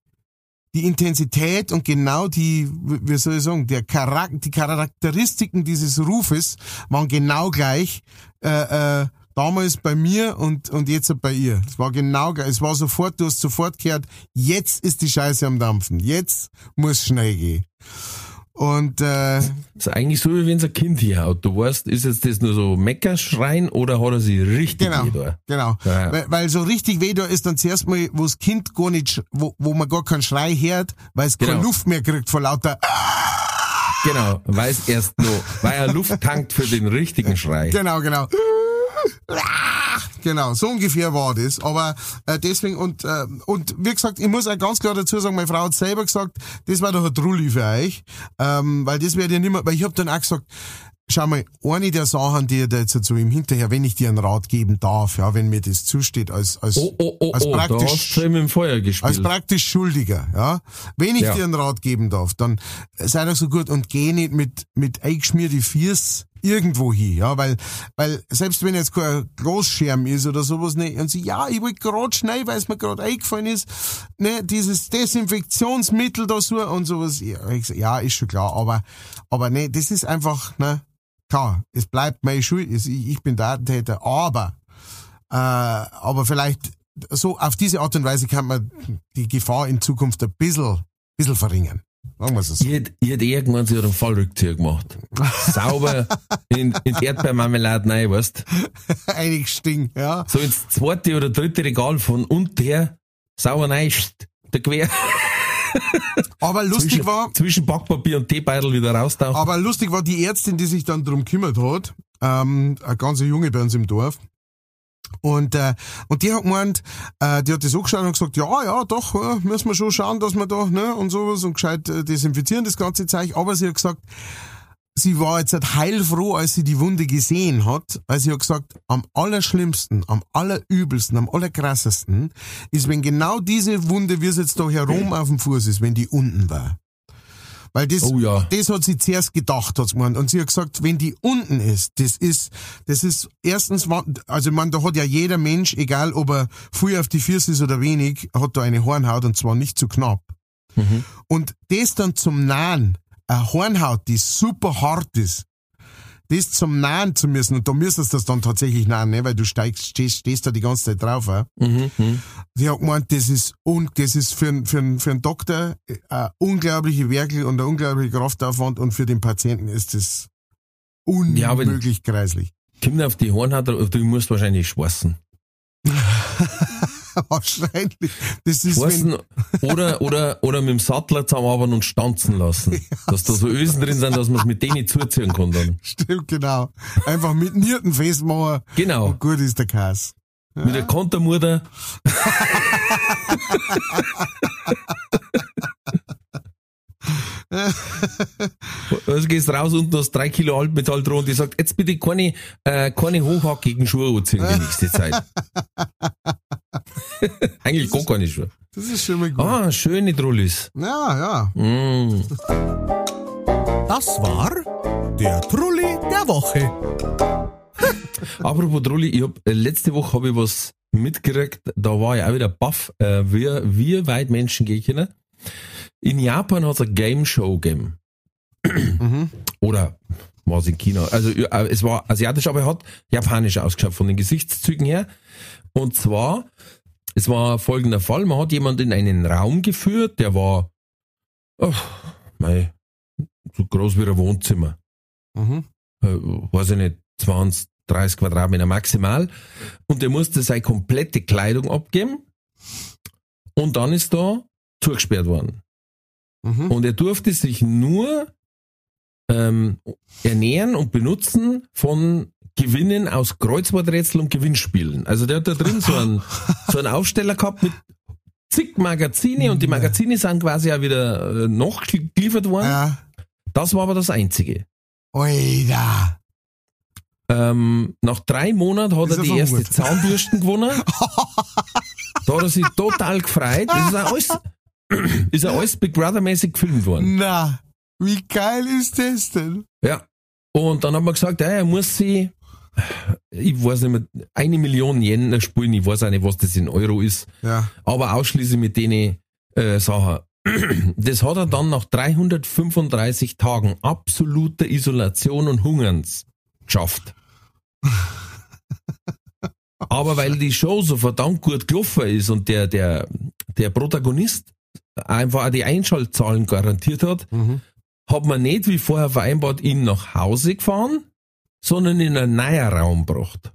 die Intensität und genau die, wie soll ich sagen, der Charakter, die Charakteristiken dieses Rufes waren genau gleich. Äh, äh, Damals bei mir und, und jetzt bei ihr. Es war genau, ge- es war sofort, du hast sofort gehört, jetzt ist die Scheiße am Dampfen. Jetzt muss schnell gehen. Und, äh, Das ist eigentlich so, wie wenn es ein Kind hier haut. Du weißt, ist jetzt das nur so Meckerschreien oder hat er sich richtig Genau, weh da? genau. Ja. Weil, weil so richtig weh da ist dann zuerst mal, wo das Kind gar nicht, wo, wo man gar keinen Schrei hört, weil es keine Genau. Luft mehr kriegt vor lauter, Genau, weil es erst nur, weil er Luft tankt für den richtigen Schrei. genau, genau. Genau, so ungefähr war das. Aber äh, deswegen und äh, und wie gesagt, ich muss auch ganz klar dazu sagen, meine Frau hat selber gesagt, das war doch ein Trulli für euch, ähm, weil das wäre ja nicht mehr, weil ich habe dann auch gesagt, schau mal, eine der Sachen, die ich da jetzt so im Hinterher, wenn ich dir einen Rat geben darf, ja, wenn mir das zusteht als als Oh, oh, oh, als oh, praktisch als praktisch Schuldiger, ja. Wenn ich Ja. dir einen Rat geben darf, dann sei doch so gut und geh nicht mit, mit eingeschmierte Fiers irgendwo hin, ja, weil, weil selbst wenn jetzt kein Großscherm ist oder sowas, ne, und sie, ja, ich wollte gerade schnell, weil es mir gerade eingefallen ist, ne, dieses Desinfektionsmittel da so und sowas, ja, ist schon klar, aber, aber ne, das ist einfach, ne, klar, es bleibt meine Schuld, ich, ich bin Datentäter, aber, äh, aber vielleicht so auf diese Art und Weise kann man die Gefahr in Zukunft ein bisschen, bisschen verringern. Sagen wir es so. Ich hätte, ich hätte irgendwann so einen Fallrückzieher gemacht. Sauber in, in Erdbeermarmelade rein, weißt Einig Sting, ja. So ins zweite oder dritte Regal von und der sauer rein, der Quer. Aber lustig zwischen, war, zwischen Backpapier und Teebeutel wieder raustauchen. aber lustig war die Ärztin, die sich dann drum kümmert hat, ähm, eine ganze Junge bei uns im Dorf. Und, äh, und die hat gemeint, äh, die hat das angeschaut und gesagt, ja, ja, doch, ja, müssen wir schon schauen, dass wir da, ne, und sowas und gescheit äh, desinfizieren, das ganze Zeug. Aber sie hat gesagt, sie war jetzt halt heilfroh, als sie die Wunde gesehen hat, weil sie hat gesagt, am allerschlimmsten, am allerübelsten, am allerkrassesten ist, wenn genau diese Wunde, wie es jetzt da herum auf dem Fuß ist, wenn die unten war. Weil das, Oh ja. das hat sie zuerst gedacht, hat's gemeint. Und sie hat gesagt, wenn die unten ist, das ist, das ist erstens, also man, da hat ja jeder Mensch, egal ob er früh auf die Füße ist oder wenig, hat da eine Hornhaut und zwar nicht zu knapp. Und das dann zum Nahen, eine Hornhaut, die super hart ist, das zum Nahen zu müssen, und da müsstest du das dann tatsächlich nahen, ne, weil du steigst, stehst, stehst da die ganze Zeit drauf, ja. Mhm, mhm. Die hat gemeint, das ist, un, das ist für, einen- für, für einen Doktor eine unglaubliche Werkel und ein unglaublicher Kraftaufwand und für den Patienten ist das Ja, unmöglich kreislich. Kommt auf die Hornhaut, du musst wahrscheinlich schwarzen. Wahrscheinlich. Das ist, wenn, Schwarzen oder, oder, oder mit dem Sattler zusammenarbeiten und stanzen lassen. dass da so Ösen drin sind, dass man es mit denen zuziehen kann dann. stimmt, genau. Einfach mit Nierten festmachen Genau. und gut ist der Kass. Mit der Kontermutter. Also gehst raus unten hast drei Kilo Altmetall dran und die sagt, jetzt bitte keine, äh, keine hochhackigen Schuhe anziehen die nächste Zeit. Eigentlich gar keine Schuhe. Das ist schon mal gut. Ah, schöne Trullis. Ja, ja. Mm. Das war der Trulli der Woche. Apropos Trulli, ich hab, äh, letzte Woche habe ich was mitgekriegt, da war ich auch wieder baff, äh, wie, wie weit Menschen gehen können. In Japan hat es eine Game Show gegeben. Mhm. Oder war es in China? Also äh, es war asiatisch, aber er hat japanisch ausgeschaut von den Gesichtszügen her. Und zwar, es war folgender Fall, man hat jemand in einen Raum geführt, der war oh, mei, so groß wie ein Wohnzimmer Mhm. äh, weiß ich nicht, 20, 30 Quadratmeter maximal. Und der musste seine komplette Kleidung abgeben. Und dann ist da zugesperrt worden. Mhm. Und er durfte sich nur ähm, ernähren und benutzen von Gewinnen aus Kreuzworträtsel und Gewinnspielen. Also der hat da drin so einen, so einen Aufsteller gehabt mit zig Magazine und die Magazine sind quasi auch wieder äh, nachgeliefert worden. Ja. Das war aber das Einzige. Oida. Ähm, nach drei Monaten hat Ist er die erste verhungert? Zahnbürsten gewonnen. da hat er sich total gefreut. Das ist auch alles, ist auch alles Big Brother mäßig gefilmt worden. Na, wie geil ist das denn? Ja. Und dann hat man gesagt, ja, er muss sie, ich weiß nicht mehr, eine Million Yen spielen. Ich weiß auch nicht, was das in Euro ist. Ja. Aber ausschließlich mit denen äh, Sachen. Das hat er dann nach 335 Tagen absoluter Isolation und Hungerns geschafft. Aber weil die Show so verdammt gut gelaufen ist und der, der, der Protagonist einfach auch die Einschaltzahlen garantiert hat, Mhm. hat man nicht wie vorher vereinbart ihn nach Hause gefahren, sondern in einen neuen Raum gebracht.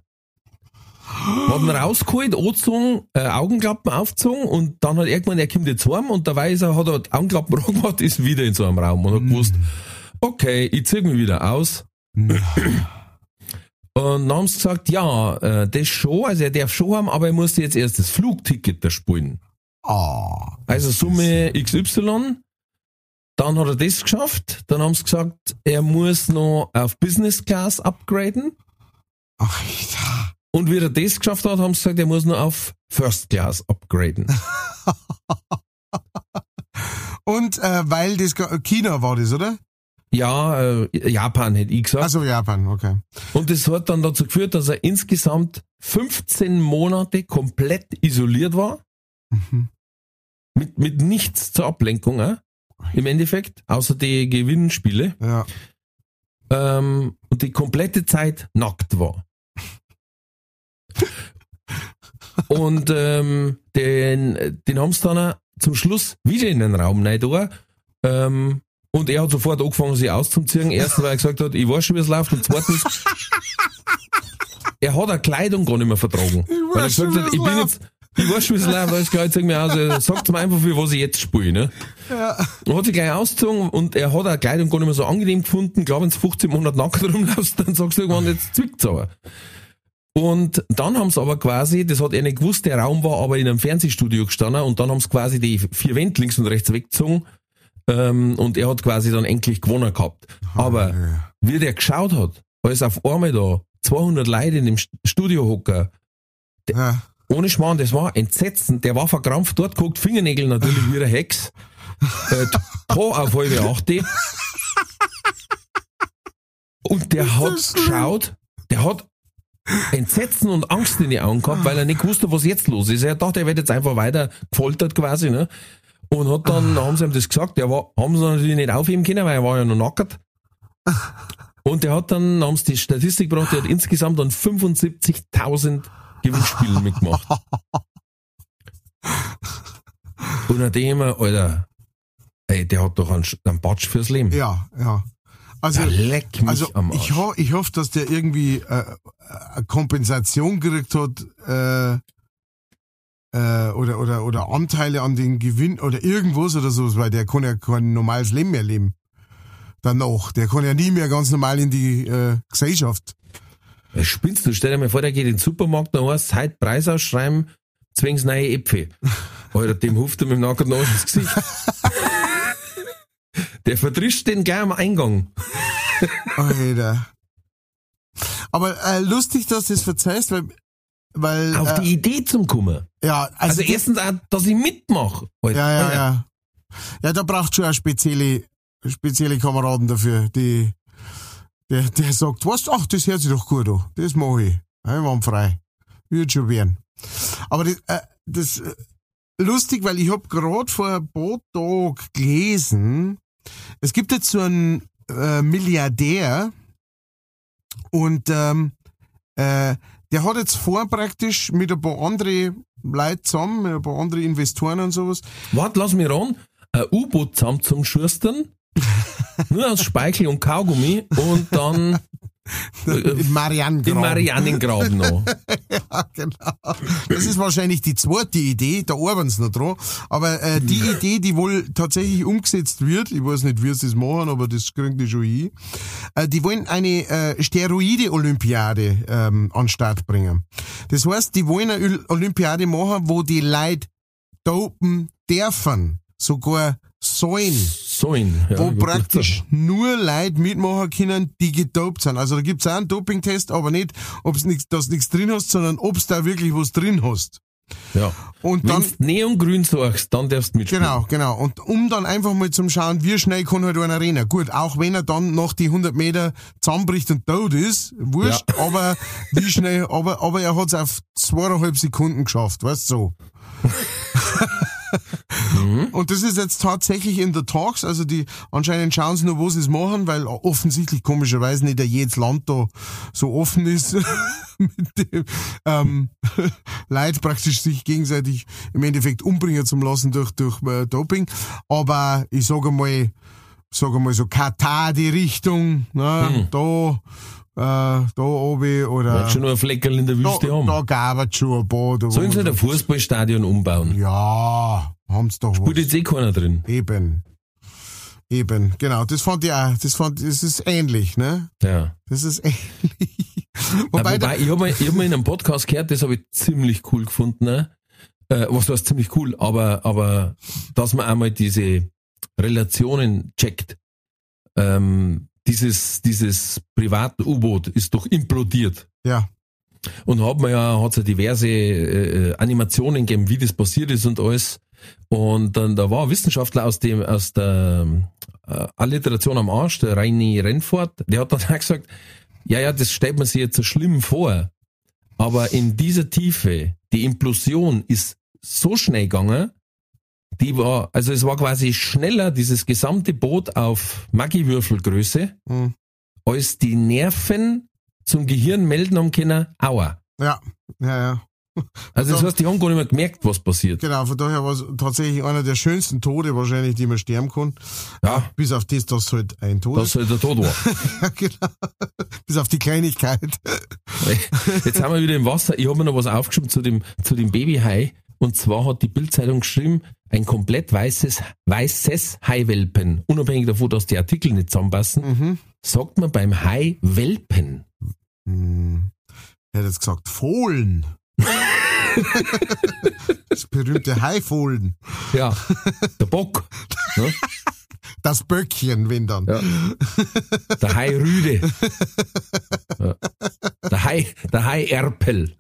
Hat ihn rausgeholt, angezogen, äh, Augenklappen aufgezogen und dann hat irgendwann, er kommt jetzt heim und dabei ist er, hat er die Augenklappen gemacht, ist wieder in so einem Raum und hat gewusst, okay, ich zieh mich wieder aus. Und dann haben sie gesagt, ja, äh, das schon, also er darf schon haben, aber er muss jetzt erst das Flugticket da spielen. Ah. Also Summe XY. Dann hat er das geschafft. Dann haben sie gesagt, er muss noch auf Business Class upgraden. Alter. Und wie er das geschafft hat, haben sie gesagt, er muss noch auf First Class upgraden. Und äh, weil das China war das, oder? ja, äh, Japan hätte ich gesagt. Also Japan, okay. Und das hat dann dazu geführt, dass er insgesamt 15 Monate komplett isoliert war. Mhm. Mit, mit nichts zur Ablenkung, äh, im Endeffekt, außer die Gewinnspiele. Ja. ähm, und die komplette Zeit nackt war. und ähm, den, den haben sie dann auch zum Schluss wieder in den Raum rein da, ähm, und er hat sofort angefangen, sich auszuziehen. Erstens, weil er gesagt hat, ich weiß schon, wie es läuft. Und zweitens, er hat eine Kleidung gar nicht mehr vertragen. weil er gesagt hat, ich bin läuft. Jetzt, ich weiß jetzt sag mir aus, sagt mir einfach, für was ich jetzt spiele, ne? Ja. Er hat sich gleich ausgezogen und er hat eine Kleidung gar nicht mehr so angenehm gefunden. Klar, wenn du 15 Monate nackt rumlaufst, dann sagst du irgendwann, jetzt zwickt's aber. Und dann haben sie aber quasi, das hat er nicht gewusst, der Raum war aber in einem Fernsehstudio gestanden und dann haben sie quasi die vier Wände links und rechts weggezogen ähm, und er hat quasi dann endlich gewonnen gehabt. Aber wie der geschaut hat, als auf einmal da 200 Leute in dem Studio hocken, Ja. Ohne Schmarrn, das war entsetzend. Der war verkrampft dort, guckt Fingernägel natürlich wie eine Hex. Äh, Tor auf halbe Achte. Und der hat geschaut, der hat Entsetzen und Angst in die Augen gehabt, weil er nicht wusste, was jetzt los ist. Er dachte, er wird jetzt einfach weiter gefoltert quasi, ne? Und hat dann, haben sie ihm das gesagt, der war, haben sie natürlich nicht aufheben können, weil er war ja noch nackert. Und der hat dann, haben sie die Statistik gebracht, der hat insgesamt an 75.000 Gewinnspielen mitgemacht. Und nachdem, Alter, ey, der hat doch einen, einen Batsch fürs Leben. Ja, ja. Also, Ja, mich also am Arsch. ich, ho ich hoffe, dass der irgendwie äh, eine Kompensation gekriegt hat äh, äh, oder, oder, oder Anteile an den Gewinn oder irgendwas oder so, weil der kann ja kein normales Leben mehr leben. Danach. Der kann ja nie mehr ganz normal in die äh, Gesellschaft. Spinnst du? Stell dir mal vor, der geht in den Supermarkt, dann heißt heute Preis ausschreiben, zwingst neue Äpfel. Alter, dem huft er mit dem nackten Arsch ins Gesicht. der verdrischt den gleich am Eingang. Alter. Aber äh, lustig, dass du das verzeihst, weil, weil Auf äh, die Idee zum Kummer. ja, also, Also erstens auch, dass ich mitmache. Ja, ja, ja. Ja, da braucht schon auch spezielle, spezielle Kameraden dafür, die, der, der sagt, was, ach, das hört sich doch gut an, das mache ich. Einwandfrei. Wird schon werden. Aber das, äh, das äh, lustig, weil ich hab grad vor ein paar Tagen gelesen, es gibt jetzt so einen äh, Milliardär und ähm, äh, der hat jetzt vor praktisch mit ein paar andere Leute zusammen, mit ein paar andere Investoren und sowas, Warte, lass mich ran. Ein U-Boot zusammen zum Schustern. Nur aus Speichel und Kaugummi und dann in Marianengraben. im Marianengraben noch. Ja, genau. Das ist wahrscheinlich die zweite Idee, da arbeiten sie noch dran. Aber äh, die Idee, die wohl tatsächlich umgesetzt wird, ich weiß nicht, wie sie das machen, aber das kriegen die schon hin, äh, die wollen eine äh, Steroide-Olympiade ähm, an den Start bringen. Das heißt, die wollen eine Ol- Olympiade machen, wo die Leute dopen dürfen, sogar sollen So ein. Ja, wo praktisch nur Leute mitmachen können, die gedopt sind. Also da gibt's auch einen Dopingtest, aber nicht, ob's nix, dass du nichts drin hast, sondern ob's da wirklich was drin hast. Ja. Und Wenn dann, du Neongrün suchst, dann darfst du mitspielen. genau, genau. Und um dann einfach mal zum Schauen, wie schnell kann halt einer rennen. Gut, auch wenn er dann nach die 100 Meter zusammenbricht und tot ist, wurscht, aber wie schnell, aber, aber er hat's auf zweieinhalb Sekunden geschafft, weißt du, so. Mhm. Und das ist jetzt tatsächlich in the talks, also die anscheinend schauen sie nur, wo sie es machen, weil offensichtlich komischerweise nicht jedes Land da so offen ist, mit dem ähm, Leid praktisch sich gegenseitig im Endeffekt umbringen zu lassen durch, durch äh, Doping. Aber ich sage mal, sage mal so Katar die Richtung, ne, da, äh, da oben oder Hat schon nur ein Fleckerl in der da, Wüste haben. da gab es schon ein paar. Da Sollen sie ein Fußballstadion umbauen? ja, haben's doch Spielt was. jetzt eh keiner drin. Eben. Eben, genau. Das fand ich auch, das fand, das ist ähnlich, ne? Ja. Das ist ähnlich. Wobei, Wobei, da- Wobei ich habe mal, ich hab mal in einem Podcast gehört, das habe ich ziemlich cool gefunden. Ne? Äh, was heißt ziemlich cool, aber, aber dass man einmal diese Relationen checkt. Ähm, dieses, dieses Privat-U-Boot ist doch implodiert. ja, Und hat man ja, hat's ja diverse äh, äh, Animationen gegeben, wie das passiert ist und alles. Und dann da war ein Wissenschaftler aus dem aus der äh, Alliteration am Arsch, der Reini Rennfort, der hat dann auch gesagt, ja, ja, das stellt man sich jetzt so schlimm vor. Aber in dieser Tiefe, die Implosion ist so schnell gegangen, die war, also es war quasi schneller, dieses gesamte Boot auf Maggi-Würfelgröße, hm, als die Nerven zum Gehirn melden haben können, aua. ja, ja, ja. Also das heißt, die haben gar nicht mehr gemerkt, was passiert. Genau, von daher war es tatsächlich einer der schönsten Tode wahrscheinlich, die man sterben kann. Ja, Bis auf das, dass halt ein Tod dass halt der Tod war. Ja, genau. Bis auf die Kleinigkeit. Jetzt sind wir wieder im Wasser. Ich habe mir noch was aufgeschrieben zu dem, zu dem Babyhai. Und zwar hat die Bildzeitung geschrieben, ein komplett weißes, weißes Haiwelpen, unabhängig davon, dass die Artikel nicht zusammenpassen, Mhm. sagt man beim Hai Welpen. Hm. Er hat jetzt gesagt, Fohlen. das berühmte Haifohlen. Ja, der Bock. Ne? Das Böckchen, wenn dann. Ja. Der Hai Rüde. Ja. Der Hai, der Hai Erpel.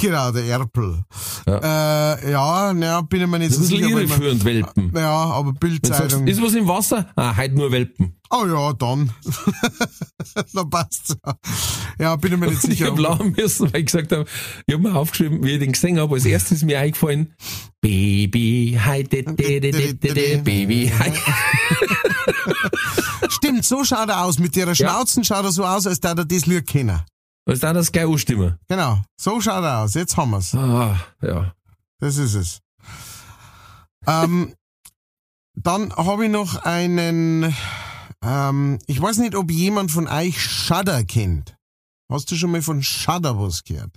Genau, der Erpel. Ja. Äh, ja, na, bin ich mir nicht Das so ist sicher. weil man- irreführend, Welpen. Ja, aber du sagst, Bildzeitung. ist was im Wasser? Ah, heute nur Welpen. Oh ja, dann. dann passt's. Ja. ja, bin ich mir nicht Und ich sicher. hab lachen müssen, weil ich gesagt habe, ich hab mir aufgeschrieben, wie ich den gesehen habe, als erstes ist mir eingefallen, Baby, hi, de, de, de, de, de, de, Baby, hi. Stimmt, so schaut er aus. Mit ihrer Schnauzen schaut er so aus, als da er das Lied kennen. Ist da das gleich anstimmen? Genau, so schaut er aus. Jetzt haben wir's. Ah, ja. Das ist es. ähm, dann habe ich noch einen. Ähm, ich weiß nicht, ob jemand von euch Shudder kennt. Hast du schon mal von Shudder was gehört?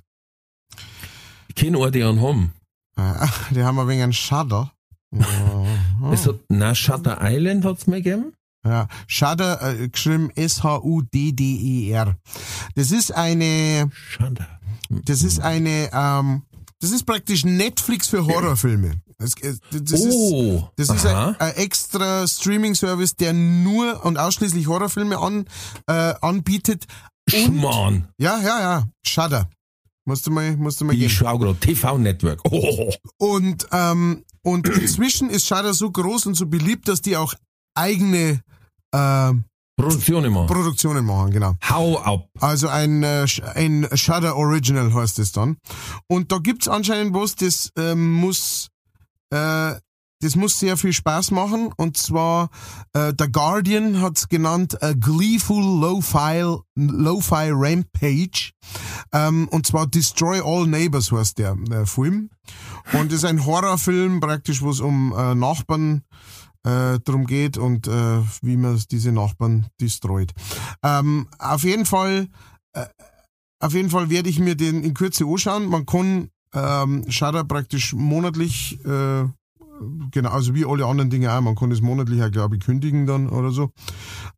Ich kenne einen, die einen haben. Äh, die haben ein wenig einen Shudder. Es hat, na, Shutter Island hat's mir gegeben. Ja, Shudder, äh, geschrieben S-H-U-D-D-E-R. Das ist eine, Shutter. das ist eine, ähm, das ist praktisch Netflix für Horrorfilme. Das, äh, das ist, Oh, Das ist ein, ein extra Streaming-Service, der nur und ausschließlich Horrorfilme an, äh, anbietet. Schmarrn. ja, ja, ja, Shudder. Musst du mal, musst du mal gehen. Ich schau grad, TV-Network. Oh, Und, ähm, und inzwischen ist Shudder so groß und so beliebt, dass die auch eigene äh, Produktion immer. Produktionen machen, genau. Hau ab. Also ein, äh, ein Shudder Original heißt es dann. Und da gibt's anscheinend was, das ähm, muss äh, das muss sehr viel Spaß machen. Und zwar äh, The Guardian hat's genannt a Gleeful Low-Fi Low-Fi Rampage. Ähm, und zwar Destroy All Neighbors heißt der äh, Film. Und ist ein Horrorfilm praktisch, wo es um äh, Nachbarn äh, drum geht und äh, wie man diese Nachbarn destroyt. Ähm, auf jeden Fall, äh, auf jeden Fall werde ich mir den in Kürze anschauen. Man kann ähm, Shudder praktisch monatlich, äh, genau, also wie alle anderen Dinge auch, man kann es monatlich auch, glaube ich, kündigen dann oder so.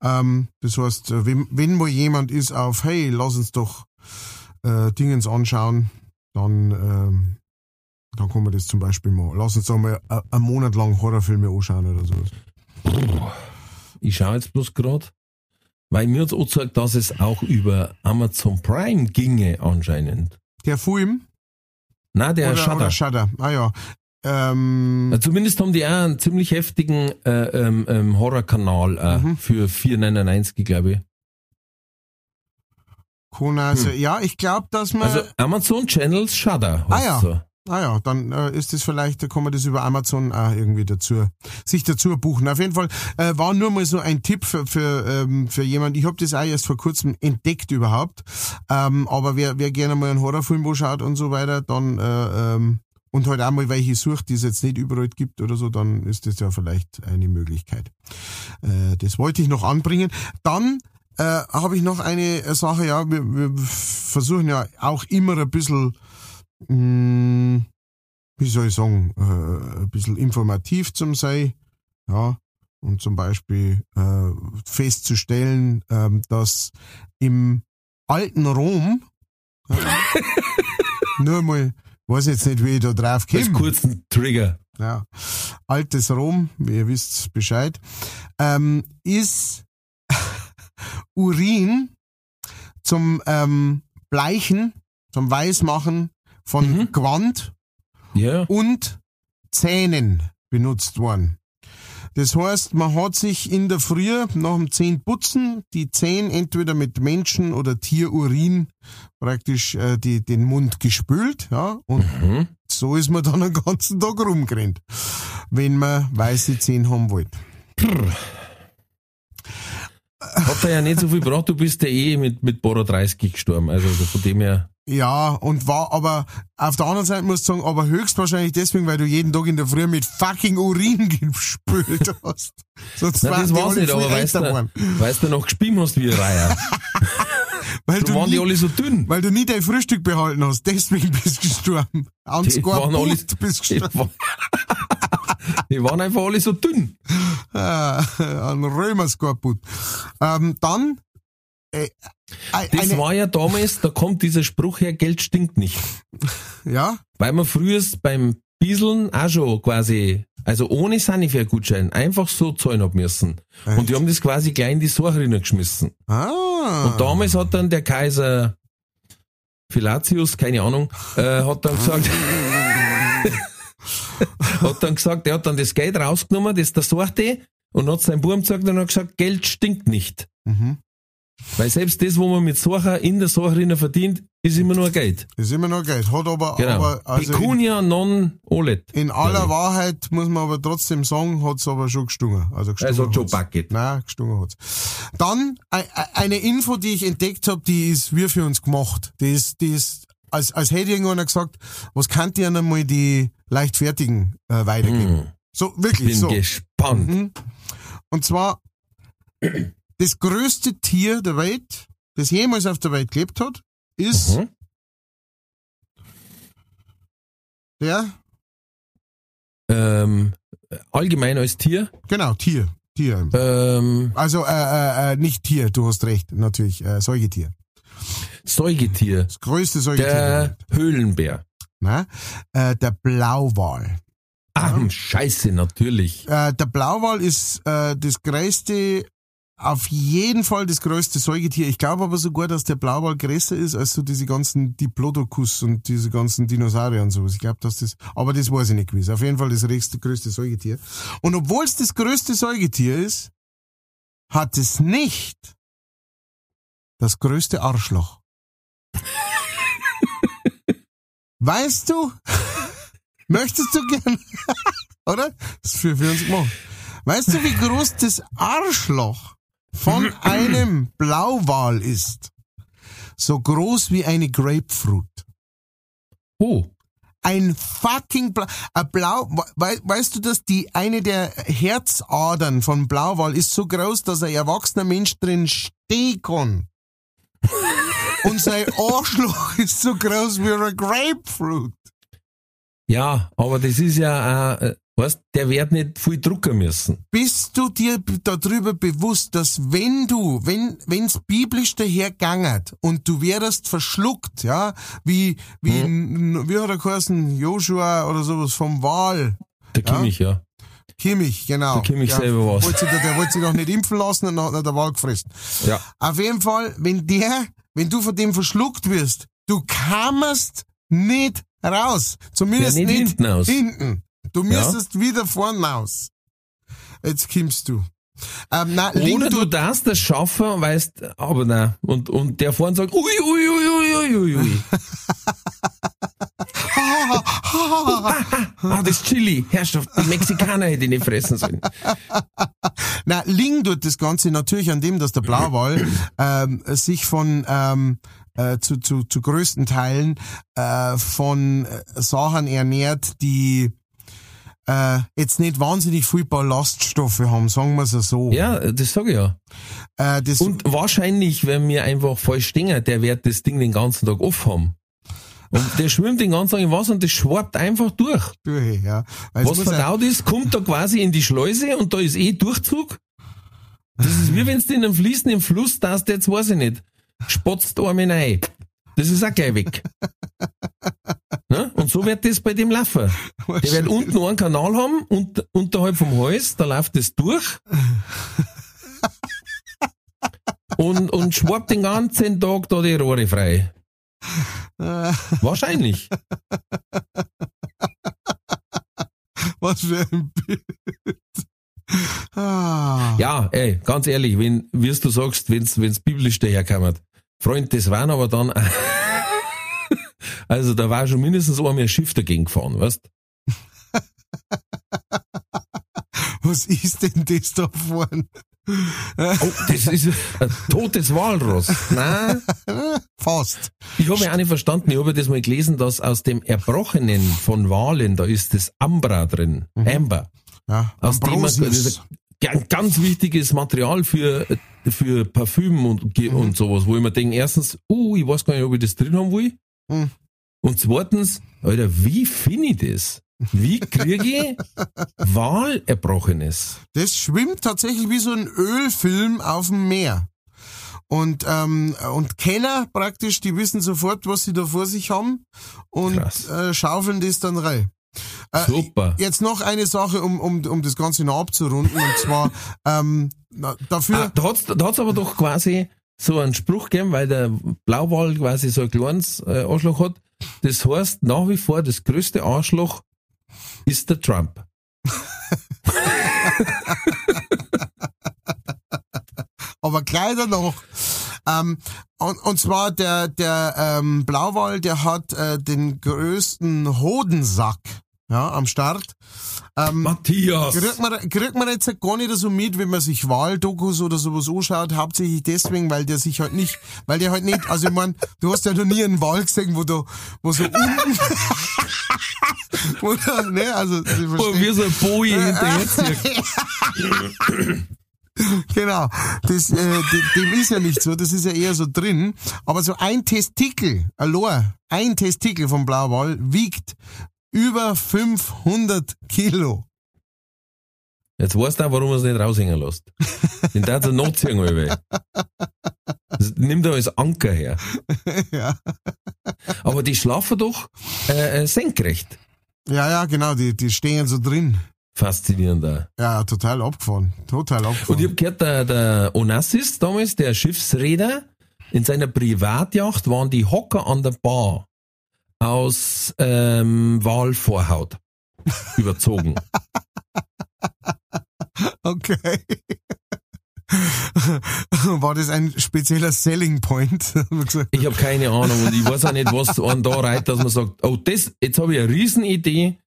Ähm, das heißt, äh, wenn, wenn mal jemand ist auf, hey, lass uns doch äh, Dingens anschauen, dann, ähm, dann kann man das zum Beispiel mal, lass uns doch mal a- einen Monat lang Horrorfilme anschauen oder sowas. Ich schaue jetzt bloß grad, weil mir hat's auch gezeigt, dass es auch über Amazon Prime ginge anscheinend. Der Film Na, der oder, Shutter. oder Shudder, ah ja. Ähm, Zumindest haben die auch einen ziemlich heftigen äh, ähm, ähm, Horrorkanal äh, Mhm. für 4,99, glaube ich. kann also, ja, ich glaube, dass man, Also Amazon Channels Shudder. Ah ja. So. Naja, dann äh, ist das vielleicht, da kann man das über Amazon auch irgendwie dazu, sich dazu buchen. Auf jeden Fall äh, war nur mal so ein Tipp für, für, ähm, für jemand. Ich habe das auch erst vor kurzem entdeckt überhaupt. Ähm, aber wer, wer gerne mal einen Horrorfilm schaut und so weiter, dann äh, ähm, und halt auch mal welche sucht, die es jetzt nicht überall gibt oder so, dann ist das ja vielleicht eine Möglichkeit. Äh, das wollte ich noch anbringen. Dann äh, habe ich noch eine Sache, ja, wir, wir versuchen ja auch immer ein bisschen mh, hm, wie soll ich sagen, äh, ein bisschen informativ zum sein, ja, und zum Beispiel äh, festzustellen, äh, dass im alten Rom, äh, nur mal, weiß jetzt nicht, wie ich da drauf komme. Kurzen Trigger. Ja, altes Rom, ihr wisst Bescheid, ähm, ist Urin zum ähm, Bleichen, zum Weißmachen von mhm. Gewand ja. und Zähnen benutzt worden. Das heißt, man hat sich in der Früh nach dem Zähneputzen die Zähne entweder mit Menschen- oder Tierurin praktisch äh, die, den Mund gespült, ja, und mhm. so ist man dann den ganzen Tag rumgerannt, wenn man weiße Zähne haben wollte. Hat er ja nicht so viel gebraucht, du bist ja eh mit, mit Bora 30 gestorben, also von dem her. Ja, und war aber auf der anderen Seite muss ich sagen, aber höchstwahrscheinlich deswegen, weil du jeden Tag in der Früh mit fucking Urin gespült hast. Sonst Nein, das war's nicht, aber weißt du, weißt du noch gespielt hast wie ein Reiher. weil du waren nie, die alle so dünn. Weil du nie dein Frühstück behalten hast, deswegen bist du gestorben. Ans die waren alle, bist gestorben. Die, waren einfach alle so dünn. Ah, ein Römerskorbut. Ähm, dann äh, das war ja damals, da kommt dieser Spruch her, Geld stinkt nicht. Ja. Weil man früher beim Bieseln auch schon quasi, also ohne Sanifair-Gutschein, einfach so zahlen hab müssen. Echt? Und die haben das quasi gleich in die Sache geschmissen. Ah. Und damals hat dann der Kaiser Philatius, keine Ahnung, äh, hat dann gesagt, hat dann gesagt, er hat dann das Geld rausgenommen, das der Sorte, und hat seinem Buben gesagt und hat gesagt, Geld stinkt nicht. Mhm. Weil selbst das, wo man mit Sachen in der Sache verdient, ist immer nur Geld. Ist immer nur Geld. Hat aber, genau. aber also Pecunia non olet. In aller Wahrheit muss man aber trotzdem sagen, hat's aber schon gestungen. Also gestungen also Joe Bucket. Nein, gestungen hat's. Dann eine Info, die ich entdeckt habe, die ist wie für uns gemacht. Die ist, die ist, als, als hätte irgendeiner gesagt, was kann dir einmal die Leichtfertigen äh, weitergeben? Hm. So, wirklich Bin so. gespannt. Mhm. Und zwar das größte Tier der Welt, das jemals auf der Welt gelebt hat, ist mhm. der ähm, allgemein als Tier? Genau, Tier. Tier. Ähm, also äh, äh, äh, nicht Tier, du hast recht, natürlich, äh, Säugetier. Säugetier. Das größte Säugetier. Der, der Höhlenbär. Na, äh, der Blauwal. Ah, ja. scheiße, natürlich. Äh, der Blauwal ist das größte auf jeden Fall das größte Säugetier. Ich glaube aber sogar, dass der Blauwal größer ist als so diese ganzen Diplodocus und diese ganzen Dinosaurier und sowas. Ich glaube, dass das, aber das weiß ich nicht gewiss. Auf jeden Fall das größte, größte Säugetier. Und obwohl es das größte Säugetier ist, hat es nicht das größte Arschloch. weißt du? Möchtest du gern? Oder? Das ist für, für uns gemacht. Weißt du, wie groß das Arschloch von einem Blauwal ist so groß wie eine Grapefruit. Oh. Ein fucking Blau, ein Blau, we, weißt du, dass die, eine der Herzadern von Blauwal ist so groß, dass ein erwachsener Mensch drin stehen kann. Und sein Arschloch ist so groß wie eine Grapefruit. Ja, aber das ist ja, äh, Weißt, der wird nicht viel drucken müssen. Bist du dir darüber bewusst, dass wenn du, wenn, wenn's biblisch dahergangen und du wärst verschluckt, ja, wie, wie, hm. wie hat er geheißen, Joshua oder sowas vom Wahl. Der Kimmich, ja. Kimmich, genau. Der Kimmich ja, selber was. Wollte der, der wollte sich noch nicht impfen lassen und hat er der Wahl gefressen. Ja. Auf jeden Fall, wenn der, wenn du von dem verschluckt wirst, du kamst nicht raus. Zumindest ja, nicht, nicht hinten aus. Hinten. Du müsstest ja? wieder vorne aus. Jetzt kommst du. Ähm, nein, Oder du darfst das schaffen, weißt, aber nein. Und, und der vorne sagt, ui, ui, ui, ui, ui, ui. ha, ah, das Chili. Herrschaft, die Mexikaner hätte ich nicht fressen sollen. Na, liegen tut das Ganze natürlich an dem, dass der Blauwal ähm, sich von ähm, äh, zu, zu, zu größten Teilen äh, von äh, Sachen ernährt, die äh, jetzt nicht wahnsinnig viel Ballaststoffe haben, sagen wir es so. Ja, das sage ich ja. Äh, das, Und wahrscheinlich, wenn mir einfach falsch stehen, der wird das Ding den ganzen Tag off haben. Und der schwimmt den ganzen Tag im Wasser und das schwarbt einfach durch. durch, ja. Weil Was ja- verdaut ist, kommt da quasi in die Schleuse und da ist eh Durchzug. Das ist wie wenn du in einem fließenden Fluss das jetzt weiß ich nicht, spotzt einmal rein. Das ist auch gleich weg. Ne? Und so wird das bei dem laufen. Der wird unten einen Kanal haben und unterhalb vom Hals, da läuft das durch. Und, und schwappt den ganzen Tag da die Rohre frei. Wahrscheinlich. was für ein Bild. Ah. Ja, ey, ganz ehrlich, wenn, wie du sagst, wenn's, wenn's biblisch daherkommt. Freund, das waren aber dann, also da war schon mindestens einmal ein Schiff dagegen gefahren, weißt? Was ist denn das da vorne? Oh, das ist ein totes Walross. Nein, Fast. ich habe ja auch nicht verstanden, ich habe ja das mal gelesen, dass aus dem Erbrochenen von Walen, da ist das Ambra drin, Amber. Ja, Aus dem man, ein ganz wichtiges Material für, für Parfüm und, und sowas, wo ich mir denke, erstens, uh, ich weiß gar nicht, ob ich das drin haben will. Mhm. Und zweitens, Alter, wie finde ich das? Wie kriege ich Walerbrochenes? Das schwimmt tatsächlich wie so ein Ölfilm auf dem Meer. Und, ähm, und Kenner praktisch, die wissen sofort, was sie da vor sich haben und äh, schaufeln das dann rein. Äh, Super. Jetzt noch eine Sache, um, um, um das Ganze noch abzurunden, und zwar ähm, dafür. Ah, da hat's, da hat's aber doch quasi so einen Spruch gegeben, weil der Blauwal quasi so ein kleines äh, Arschloch hat. Das heißt, nach wie vor, das größte Arschloch ist der Trump. aber Kleider noch. Ähm, und, und zwar der, der ähm, Blauwal, der hat äh, den größten Hodensack ja, am Start. Ähm, Matthias! Kriegt man, kriegt man jetzt gar nicht so mit, wenn man sich Wahldokus oder sowas anschaut, hauptsächlich deswegen, weil der sich halt nicht, weil der halt nicht, also ich mein, du hast ja noch nie einen Wal gesehen, wo da, wo so unten, wo da, ne, also, Wo wir so ein Boje hinterher ziehen. Genau, das, äh, de- dem ist ja nicht so, das ist ja eher so drin. Aber so ein Testikel, allein, ein Testikel vom Blauwal wiegt über 500 Kilo. Jetzt weißt du auch, warum er es nicht raushängen lässt. Den darf er nachziehen, alle. Das nimmt er als Anker her. ja. Aber die schlafen doch äh, äh, senkrecht. ja, ja, genau, die, die stehen so drin. Faszinierend auch. Ja, total abgefahren. Total Und abgefahren. ich habe gehört, der, der Onassis damals, der Schiffsräder, in seiner Privatjacht waren die Hocker an der Bar aus ähm, Walvorhaut überzogen. Okay. War das ein spezieller Selling Point? Ich habe keine Ahnung und ich weiß auch nicht, was an da reiht, dass man sagt, oh, das, jetzt habe ich eine Riesenidee.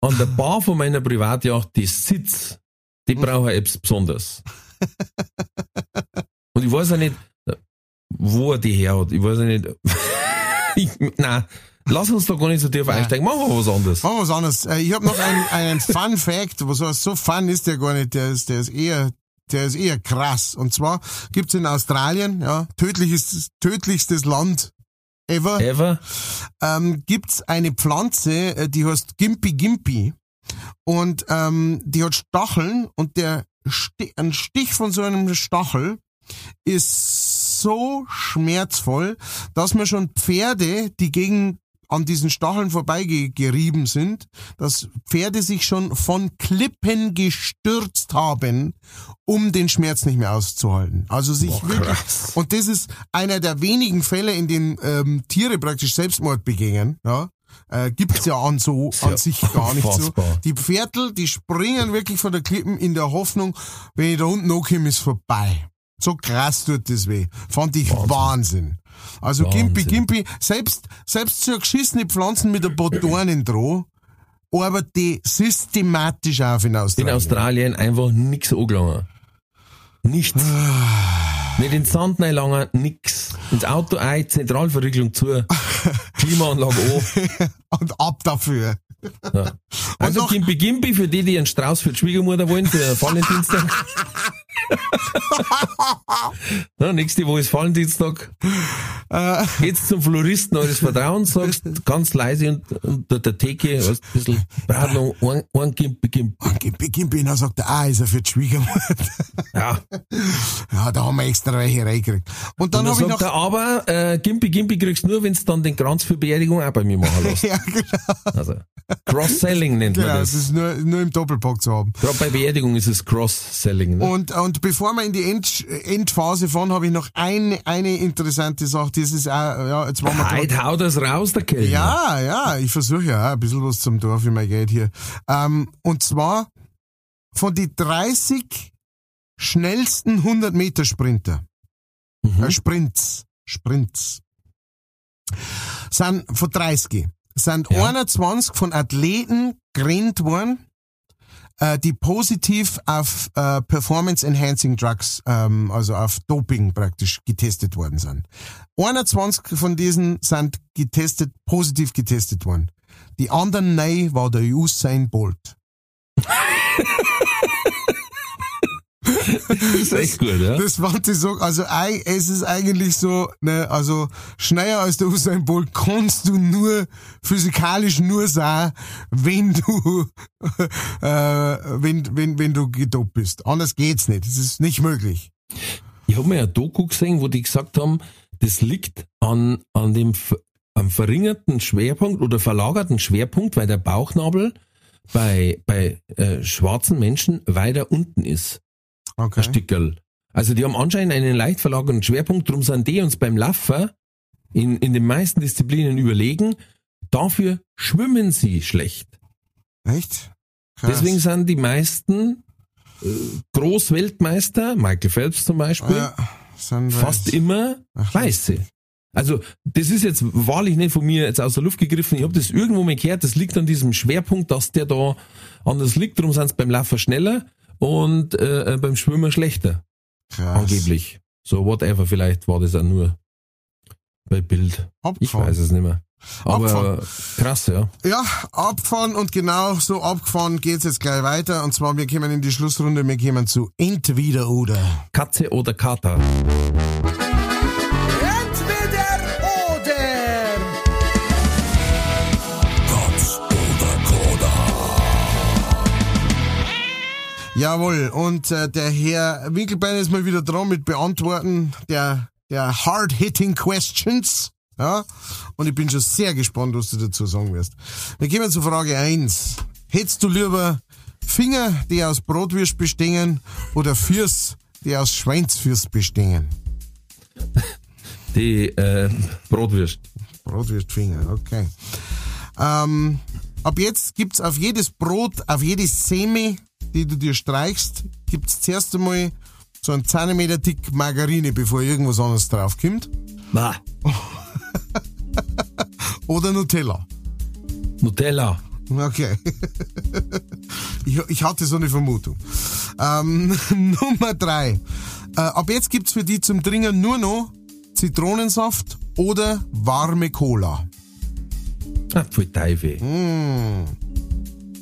An der Bar von meiner Privatjacht, die Sitz, die brauche ich etwas Besonderes. Und ich weiß auch nicht, wo er die her hat. Ich weiß auch nicht. Nein, lass uns da gar nicht so tief einsteigen. Machen wir was anderes. Machen wir was anderes. Äh, Ich habe noch einen, einen Fun Fact, was heißt, so fun ist der gar nicht, der ist, der ist eher, der ist eher krass. Und zwar gibt's in Australien, ja, tödlichstes, tödlichstes Land ever, Ever? ähm, gibt's eine Pflanze, äh, die heißt Gimpy Gimpy. Und ähm, die hat Stacheln und der Sti ein Stich von so einem Stachel ist so schmerzvoll, dass man schon Pferde, die gegen an diesen Stacheln vorbeigerieben sind, dass Pferde sich schon von Klippen gestürzt haben, um den Schmerz nicht mehr auszuhalten. Also sich Boah, wirklich, und das ist einer der wenigen Fälle, in denen ähm, Tiere praktisch Selbstmord begehen. Ja? Äh, gibt's ja an so ja an sich gar nicht so. Die Pferdl, die springen wirklich von der Klippen in der Hoffnung, wenn ich da unten ankomme, ist vorbei. So krass tut das weh. Fand ich Wahnsinn. Also Gimpi, Wahnsinn. Gimpi, selbst, selbst so geschissene Pflanzen mit ein paar Dornen dran, arbeitet die systematisch auf in In Australien. Australien einfach nix angelangen. Nichts. Nicht ins Sand reinlangen, nix. Ins Auto ein, Zentralverriegelung zu, Klimaanlage an. Und ab dafür. Ja. Also Gimpi Gimpi für die, die einen Strauß für die Schwiegermutter wollen, für Valentinstag. ja, nächste Woche ist Valentinstag. Äh. Geht's zum Floristen eures Vertrauens, sagst ganz leise und unter der Theke, weißt, ein bisschen, noch ein, ein Gimpi Gimpi. Und Gimpi, Gimpi, dann sagt er, ah, ist er für die Schwiegermutter. Ja. ja, da haben wir extra welche reingekriegt. Und dann Und dann habe ich noch, er, aber äh, Gimpi Gimpi kriegst du nur, wenn du dann den Kranz für Beerdigung auch bei mir machen lässt. ja, genau, Also, Cross-Selling nennt man genau, das das. ist nur, nur im Doppelpack zu haben. Gerade bei Beerdigung ist es Cross-Selling. Ne? Und, und bevor wir in die End, Endphase fahren, habe ich noch eine, eine interessante Sache. Das ist auch, ja, jetzt waren wir Heute haut das raus, der Kellner. Ja, ja, ich versuche ja auch ein bisschen was zum Dorf, wie mein Geld hier. Ähm, und zwar von die 30 schnellsten 100 Meter Sprinter, Mhm. äh, Sprints, Sprints, sind von 30, sind Ja. 21 von Athleten gerannt worden, äh, die positiv auf äh, Performance Enhancing Drugs, ähm, also auf Doping praktisch getestet worden sind. 21 von diesen sind getestet, positiv getestet worden. Die anderen neun war der Usain Bolt. Das ist echt gut, ja. Das fand ich so, also es ist eigentlich so, ne, also schneller als der Usain Bolt kannst du nur physikalisch nur sein, wenn du äh, wenn wenn wenn du gedopt bist. Anders geht's nicht. Das ist nicht möglich. Ich habe mir ein Doku gesehen, wo die gesagt haben, das liegt an, an dem am verringerten Schwerpunkt oder verlagerten Schwerpunkt, weil der Bauchnabel bei, bei äh, schwarzen Menschen weiter unten ist. Ein Okay. Stickerl. Also die haben anscheinend einen leicht verlagerten Schwerpunkt, drum sind die uns beim Laufen in, in den meisten Disziplinen überlegen. Dafür schwimmen sie schlecht. Echt? Krass. Deswegen sind die meisten äh, Großweltmeister, Michael Phelps zum Beispiel, ja, fast weiß. immer Ach, weiße. Also das ist jetzt wahrlich nicht von mir jetzt aus der Luft gegriffen. Ich habe das irgendwo mal gehört. Das liegt an diesem Schwerpunkt, dass der da anders liegt. Darum sind sie beim Laufen schneller und äh, äh, beim Schwimmen schlechter. Krass. Angeblich. So whatever. Vielleicht war das auch nur bei Bild. Ich Abgefahren. weiß es nicht mehr. Aber Abgefahren. krass, ja. Ja, abgefahren und genau so abgefahren geht's jetzt gleich weiter. Und zwar, wir kommen in die Schlussrunde, wir kommen zu Entweder oder. Katze oder Kater. Jawohl, und äh, der Herr Winkelbein ist mal wieder dran mit Beantworten der, der hard-hitting questions. Ja, und ich bin schon sehr gespannt, was du dazu sagen wirst. Wir kommen zu Frage eins. Hättest du lieber Finger, die aus Brotwürst bestehen, oder Fürs, die aus Schweinsfürst bestehen? Die äh, Brotwürst. Brotwürstfinger, okay. Ähm, ab jetzt gibt's auf jedes Brot, auf jede Seme, die du dir streichst, gibt's zuerst einmal so einen Zentimeter dick Margarine, bevor irgendwas anderes draufkommt. Na, Oder Nutella. Nutella. Okay. ich, ich hatte so eine Vermutung. Ähm, Nummer drei. Äh, ab jetzt gibt's für die zum Trinken nur noch Zitronensaft oder warme Cola. Ah, voll Teufel.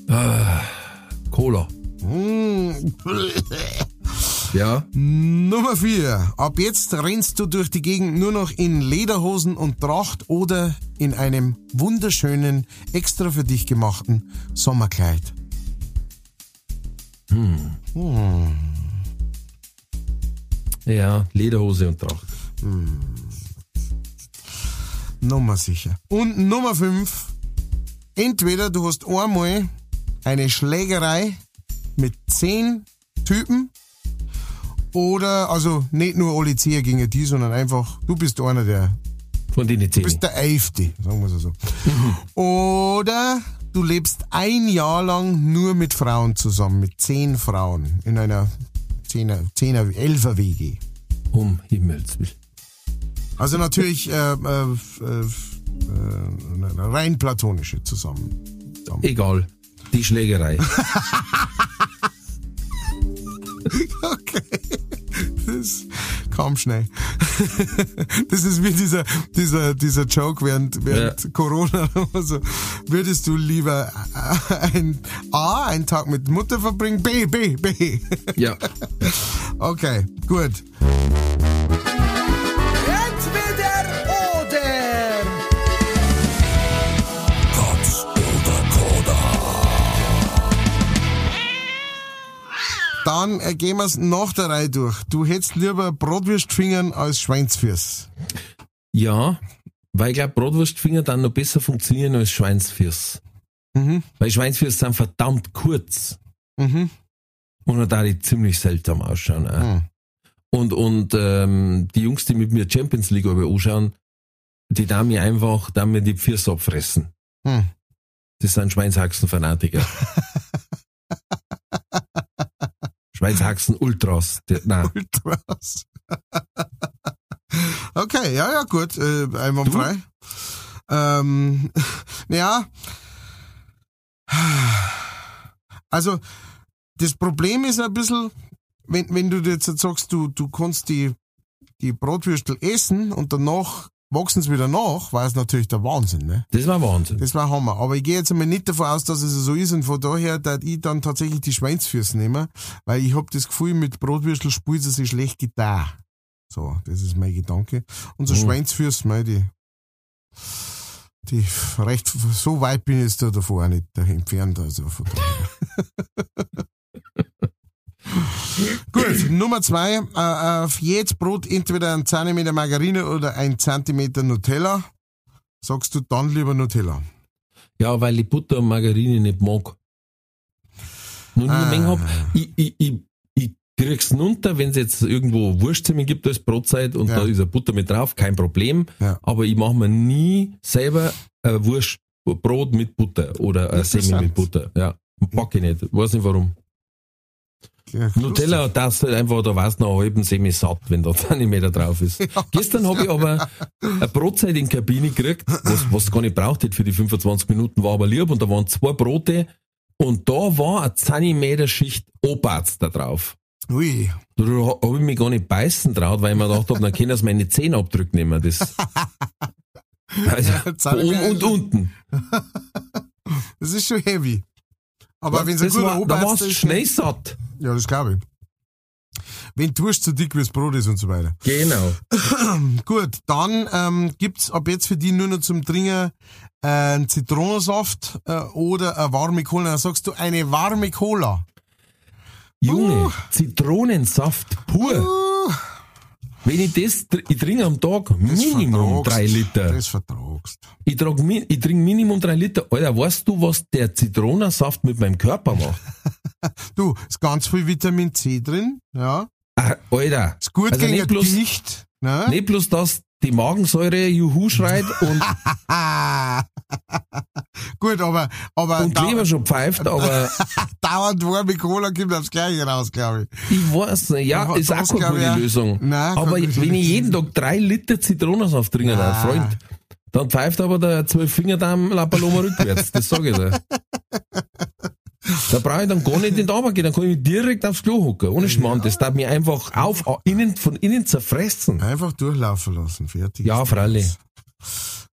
Ah, Cola. Mm. Ja. Nummer vier. Ab jetzt rennst du durch die Gegend nur noch in Lederhosen und Tracht oder in einem wunderschönen, extra für dich gemachten Sommerkleid. Ja, Lederhose und Tracht. Nummer sicher. Und Nummer fünf. Entweder du hast einmal eine Schlägerei mit zehn Typen oder, also nicht nur alle zehn gegen die, sondern einfach, du bist einer der Von denen Du zehn. bist der Elfte, sagen wir es so. Oder du lebst ein Jahr lang nur mit Frauen zusammen, mit zehn Frauen in einer Zehner, Zehner, Elfer WG. Um Himmels Willen. Also natürlich äh, äh, äh, äh, rein platonische zusammen. zusammen. Egal. Die Schlägerei. Okay. Das kam schnell. Das ist wie dieser, dieser, dieser Joke während, während Ja. Corona. Also, würdest du lieber ein A, einen Tag mit Mutter verbringen? B, B, B. ja. Okay, gut. Dann äh, gehen wir's nach der Reihe durch. Du hättest lieber Bratwürstfingern als Schweinsfürs. Ja, weil ich glaube, Bratwurstfinger dann noch besser funktionieren als Schweinsfürs. Mhm. Weil Schweinsfürs sind verdammt kurz. Mhm. Und da die ziemlich seltsam ausschauen. Mhm. Und, und ähm, die Jungs, die mit mir Champions League aber anschauen, die da mir einfach, da mir die Füße abfressen. Mhm. Das sind Schweinshaxen-Fanatiker. Schweinshaxen-Ultras. Die- Nein, Ultras. okay, ja, ja, gut, äh, einwandfrei. Ähm, ja. Also, das Problem ist ein bisschen, wenn, wenn du jetzt sagst, du, du kannst die, die Bratwürstel essen und danach wachsen sie wieder nach, war es natürlich der Wahnsinn, ne? das war Wahnsinn. Das war Hammer. Aber ich gehe jetzt einmal nicht davon aus, dass es so ist und von daher, dass ich dann tatsächlich die Schweinsfüße nehmen, weil ich hab das Gefühl, mit Bratwürstel spielt sie sich schlecht getan. So, das ist mein Gedanke. Unser Mhm. Schweinsfüße, mei, die, die recht, so weit bin ich jetzt da davor auch nicht entfernt, also von daher. Gut, Nummer zwei, äh, auf jedes Brot entweder ein Zentimeter Margarine oder ein Zentimeter Nutella. Sagst du dann lieber Nutella? Ja, weil ich Butter und Margarine nicht mag. Nur Ah. eine Menge hab. Ich, ich, ich, ich krieg's runter, wenn es jetzt irgendwo Wurstzimmer gibt als Brotzeit und Ja. da ist eine Butter mit drauf, kein Problem. Ja. Aber ich mache mir nie selber ein Wurst, Brot mit Butter oder ein Semi Interessant. mit Butter. Ja, pack ich nicht. Weiß nicht warum. Ja, Nutella, das halt einfach, da warst du noch einen halben Semi satt, wenn da Zentimeter drauf ist. Gestern habe ich aber eine Brotzeit in die Kabine gekriegt, was, was gar nicht braucht hätte für die 25 Minuten, war aber lieb und da waren zwei Brote und da war eine Zentimeter Schicht Obatz da drauf. Ui. Da habe ich mich gar nicht beißen traut, weil ich mir gedacht habe, dann können sie meine Zehenabdrücke nehmen. Das, also, Zentimeter oben und unten. Das ist schon heavy. Aber wenn das guter war, da warst du ist. schnell satt. Ja, das glaube ich. Wenn die Wurst zu dick wie das Brot ist und so weiter. Genau. Gut, dann ähm, gibt's ab jetzt für die nur noch zum Trinken äh, einen Zitronensaft äh, oder eine warme Cola. Dann sagst du eine warme Cola. Junge, Uh. Zitronensaft pur. Uh, Wenn ich das, ich trinke am Tag Minimum drei Liter. Das vertragst. Ich, trag, mi- ich trinke Minimum drei Liter. Alter, weißt du, was der Zitronensaft mit meinem Körper macht? Du, ist ganz viel Vitamin C drin. Ja. Ah, Alter. Ist gut Also gegen nicht bloß- Gewicht. Ne? Nicht bloß, dass die Magensäure Juhu schreit und. Gut, aber, aber und Kleber schon pfeift, aber dauernd warme Cola kommt aufs Gleiche raus, glaube ich. ich weiß nicht, ja, ist auch keine gute. Lösung. Nein, aber wenn ich jeden Tag drei Liter Zitronensaft trinke, Nein. ein Freund, dann pfeift aber der zwölf Finger da am La Paloma rückwärts, das sage ich dir. Da brauche ich dann gar nicht in die Arbeit gehen, dann kann ich mich direkt aufs Klo hocken. Ohne Schmarrn, das darf mich einfach auf, innen, von innen zerfressen. Einfach durchlaufen lassen, fertig. Ja, freilich.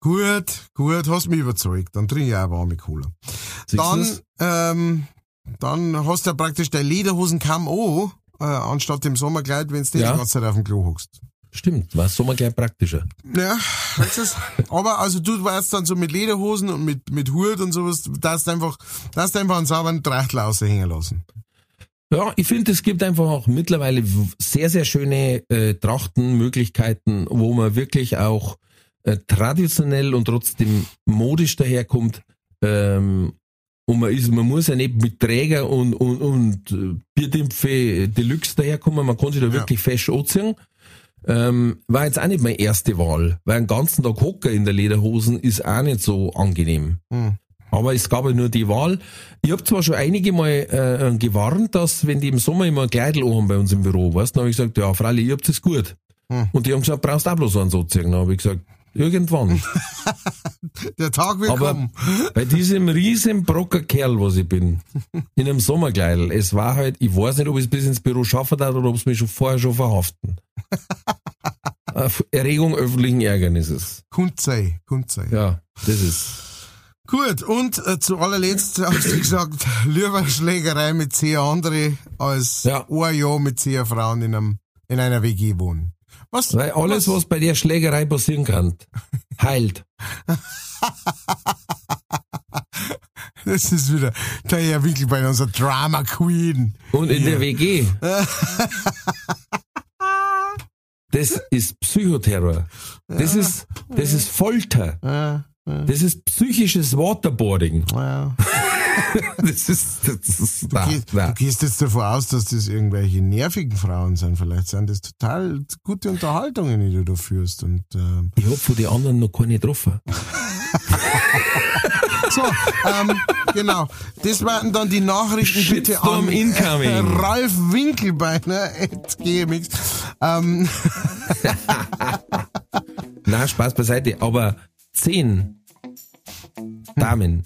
Gut, gut, hast mich überzeugt. Dann trinke ich auch warme Cola. Dann, ähm, dann hast du ja praktisch deine Lederhosen auch, äh, anstatt dem Sommerkleid, wenn du nicht Ja. die ganze Zeit auf dem Klo hockst. Stimmt, war Sommer gleich praktischer. Ja, du's? Aber also du warst dann so mit Lederhosen und mit, mit Hut und sowas, darfst einfach, darfst einfach einen sauberen Trachtel raushängen lassen. Ja, ich finde, es gibt einfach auch mittlerweile sehr, sehr schöne äh, Trachtenmöglichkeiten, wo man wirklich auch äh, traditionell und trotzdem modisch daherkommt. Ähm, und man ist, man muss ja nicht mit Träger und, und, und äh, Bierdämpfe Deluxe daherkommen, man kann sich da Ja. wirklich fest anziehen. Ähm, war jetzt auch nicht meine erste Wahl, weil einen ganzen Tag Hocker in der Lederhosen ist auch nicht so angenehm. Hm. Aber es gab ja nur die Wahl. Ich habe zwar schon einige Mal äh, gewarnt, dass wenn die im Sommer immer ein Kleidel haben bei uns im Büro, weißt, dann habe ich gesagt, ja, freilich, ihr habt es gut. Und die haben gesagt, brauchst auch bloß einen so ziehen. Dann habe ich gesagt, irgendwann. Der Tag wird Aber kommen. bei diesem riesen Brocker Kerl, was ich bin, in einem Sommerkleidel, es war halt, ich weiß nicht, ob ich es bis ins Büro schaffen darf oder ob es mich schon vorher schon verhaften. Erregung öffentlichen Ärgernisses. Kundzei, Kundzei. Ja, das ist. Gut, und äh, zu allerletzt hast du gesagt, lieber Schlägerei mit zehn andere als Ja. ein Jahr mit zehn Frauen in, einem, in einer WG wohnen. Was? Weil alles, was bei der Schlägerei passieren kann, heilt. Das ist wieder der Herr Wickel bei unserer Drama Queen. Und in der WG. Das ist Psychoterror. Das ist, das ist Folter. Ja, Das ist psychisches Waterboarding. ja. Das ist, das ist, na, Geh- na. Du gehst jetzt davon aus, dass das irgendwelche nervigen Frauen sind. Vielleicht sind das total gute Unterhaltungen, die du da führst. Und ähm, Ich hab von den anderen noch keine getroffen. so, ähm, genau. Das waren dann die Nachrichten bitte an incoming. Ralf Winkelbeiner at GMX. Ähm, Na, Spaß beiseite. Aber zehn Damen,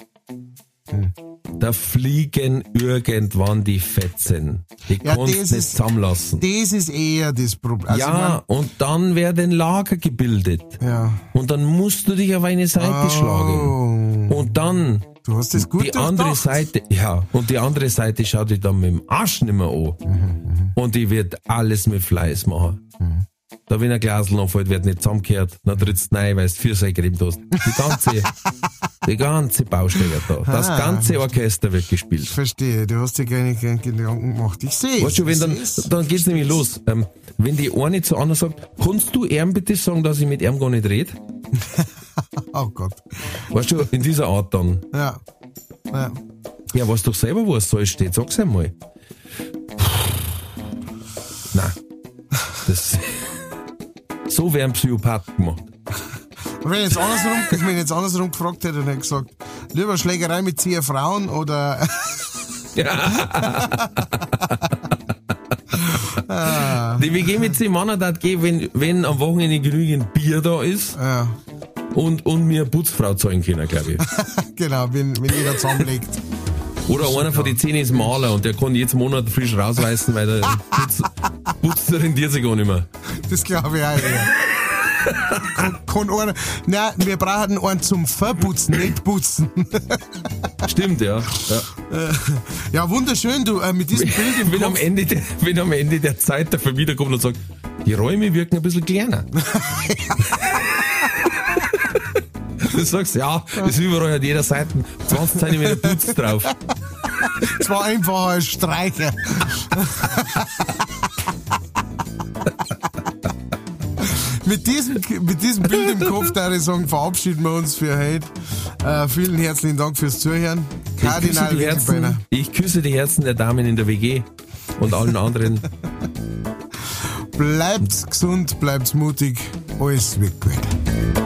da fliegen irgendwann die Fetzen. Die Ja, kannst nicht ist- zusammenlassen. das ist eher das Problem. Also, ja, und dann werden Lager gebildet. ich mein, ja. Und dann musst du dich auf eine Seite schlagen. Oh, Und dann du hast das gut die andere durchdacht. Seite, ja, und die andere Seite schaut dich dann mit dem Arsch nicht mehr an. Mhm, Und die wird alles mit Fleiß machen. Da, wenn ein Glasl anfällt, wird nicht zusammengekehrt, dann trittst du rein, weil du vier Seigrim hast. Die ganze, die ganze Baustelle da. Das Ah. ganze Orchester wird Ich gespielt. verstehe, du hast dir keine, keine Gedanken gemacht. Ich sehe Weißt du, wenn dann, ich dann geht's nämlich los. Ähm, wenn die eine zu anderen sagt, kannst du ihm bitte sagen, dass ich mit ihm gar nicht rede? Oh Gott. Weißt du, in dieser Art dann. Ja. ja. Ja, weißt doch selber, wo es soll steht. Sag's einmal. Nein. Das, so werden Psychopathen gemacht. Und wenn ich jetzt andersrum, wenn ich jetzt andersrum gefragt hätte, dann hätte ich gesagt, lieber Schlägerei mit zehn Frauen oder Die WG mit zehn Männern hat gehen, wenn, wenn am Wochenende genügend Bier da ist ja, und, und mir eine Putzfrau zahlen können, glaube ich. genau, wenn, wenn jeder zusammenlegt. Oder einer von den zehn ist Maler und der kann jetzt Monat frisch rausreißen, weil der Putz, Putz rentiert sich gar nicht mehr. Das glaube ich auch eher. Kann, kann einer, nein, wir brauchen einen zum Verputzen, nicht putzen. Stimmt, ja. ja. Ja, wunderschön, du, äh, mit diesem Bild im Wenn am. Ende der, wenn am Ende der Zeit der Vermieter kommt und sagt, die Räume wirken ein bisschen kleiner. Du sagst, ja, ist überall an jeder Seite 20 cm Putz drauf. Es war einfach ein Streicher. mit, diesem, mit diesem Bild im Kopf, da ich sagen, verabschieden wir uns für heute. Äh, vielen herzlichen Dank fürs Zuhören. Ich küsse, Kardinal die Winkelbeiner. Herzen, ich küsse die Herzen der Damen in der WG und allen anderen. Bleibt gesund, bleibt mutig. Alles wird gut.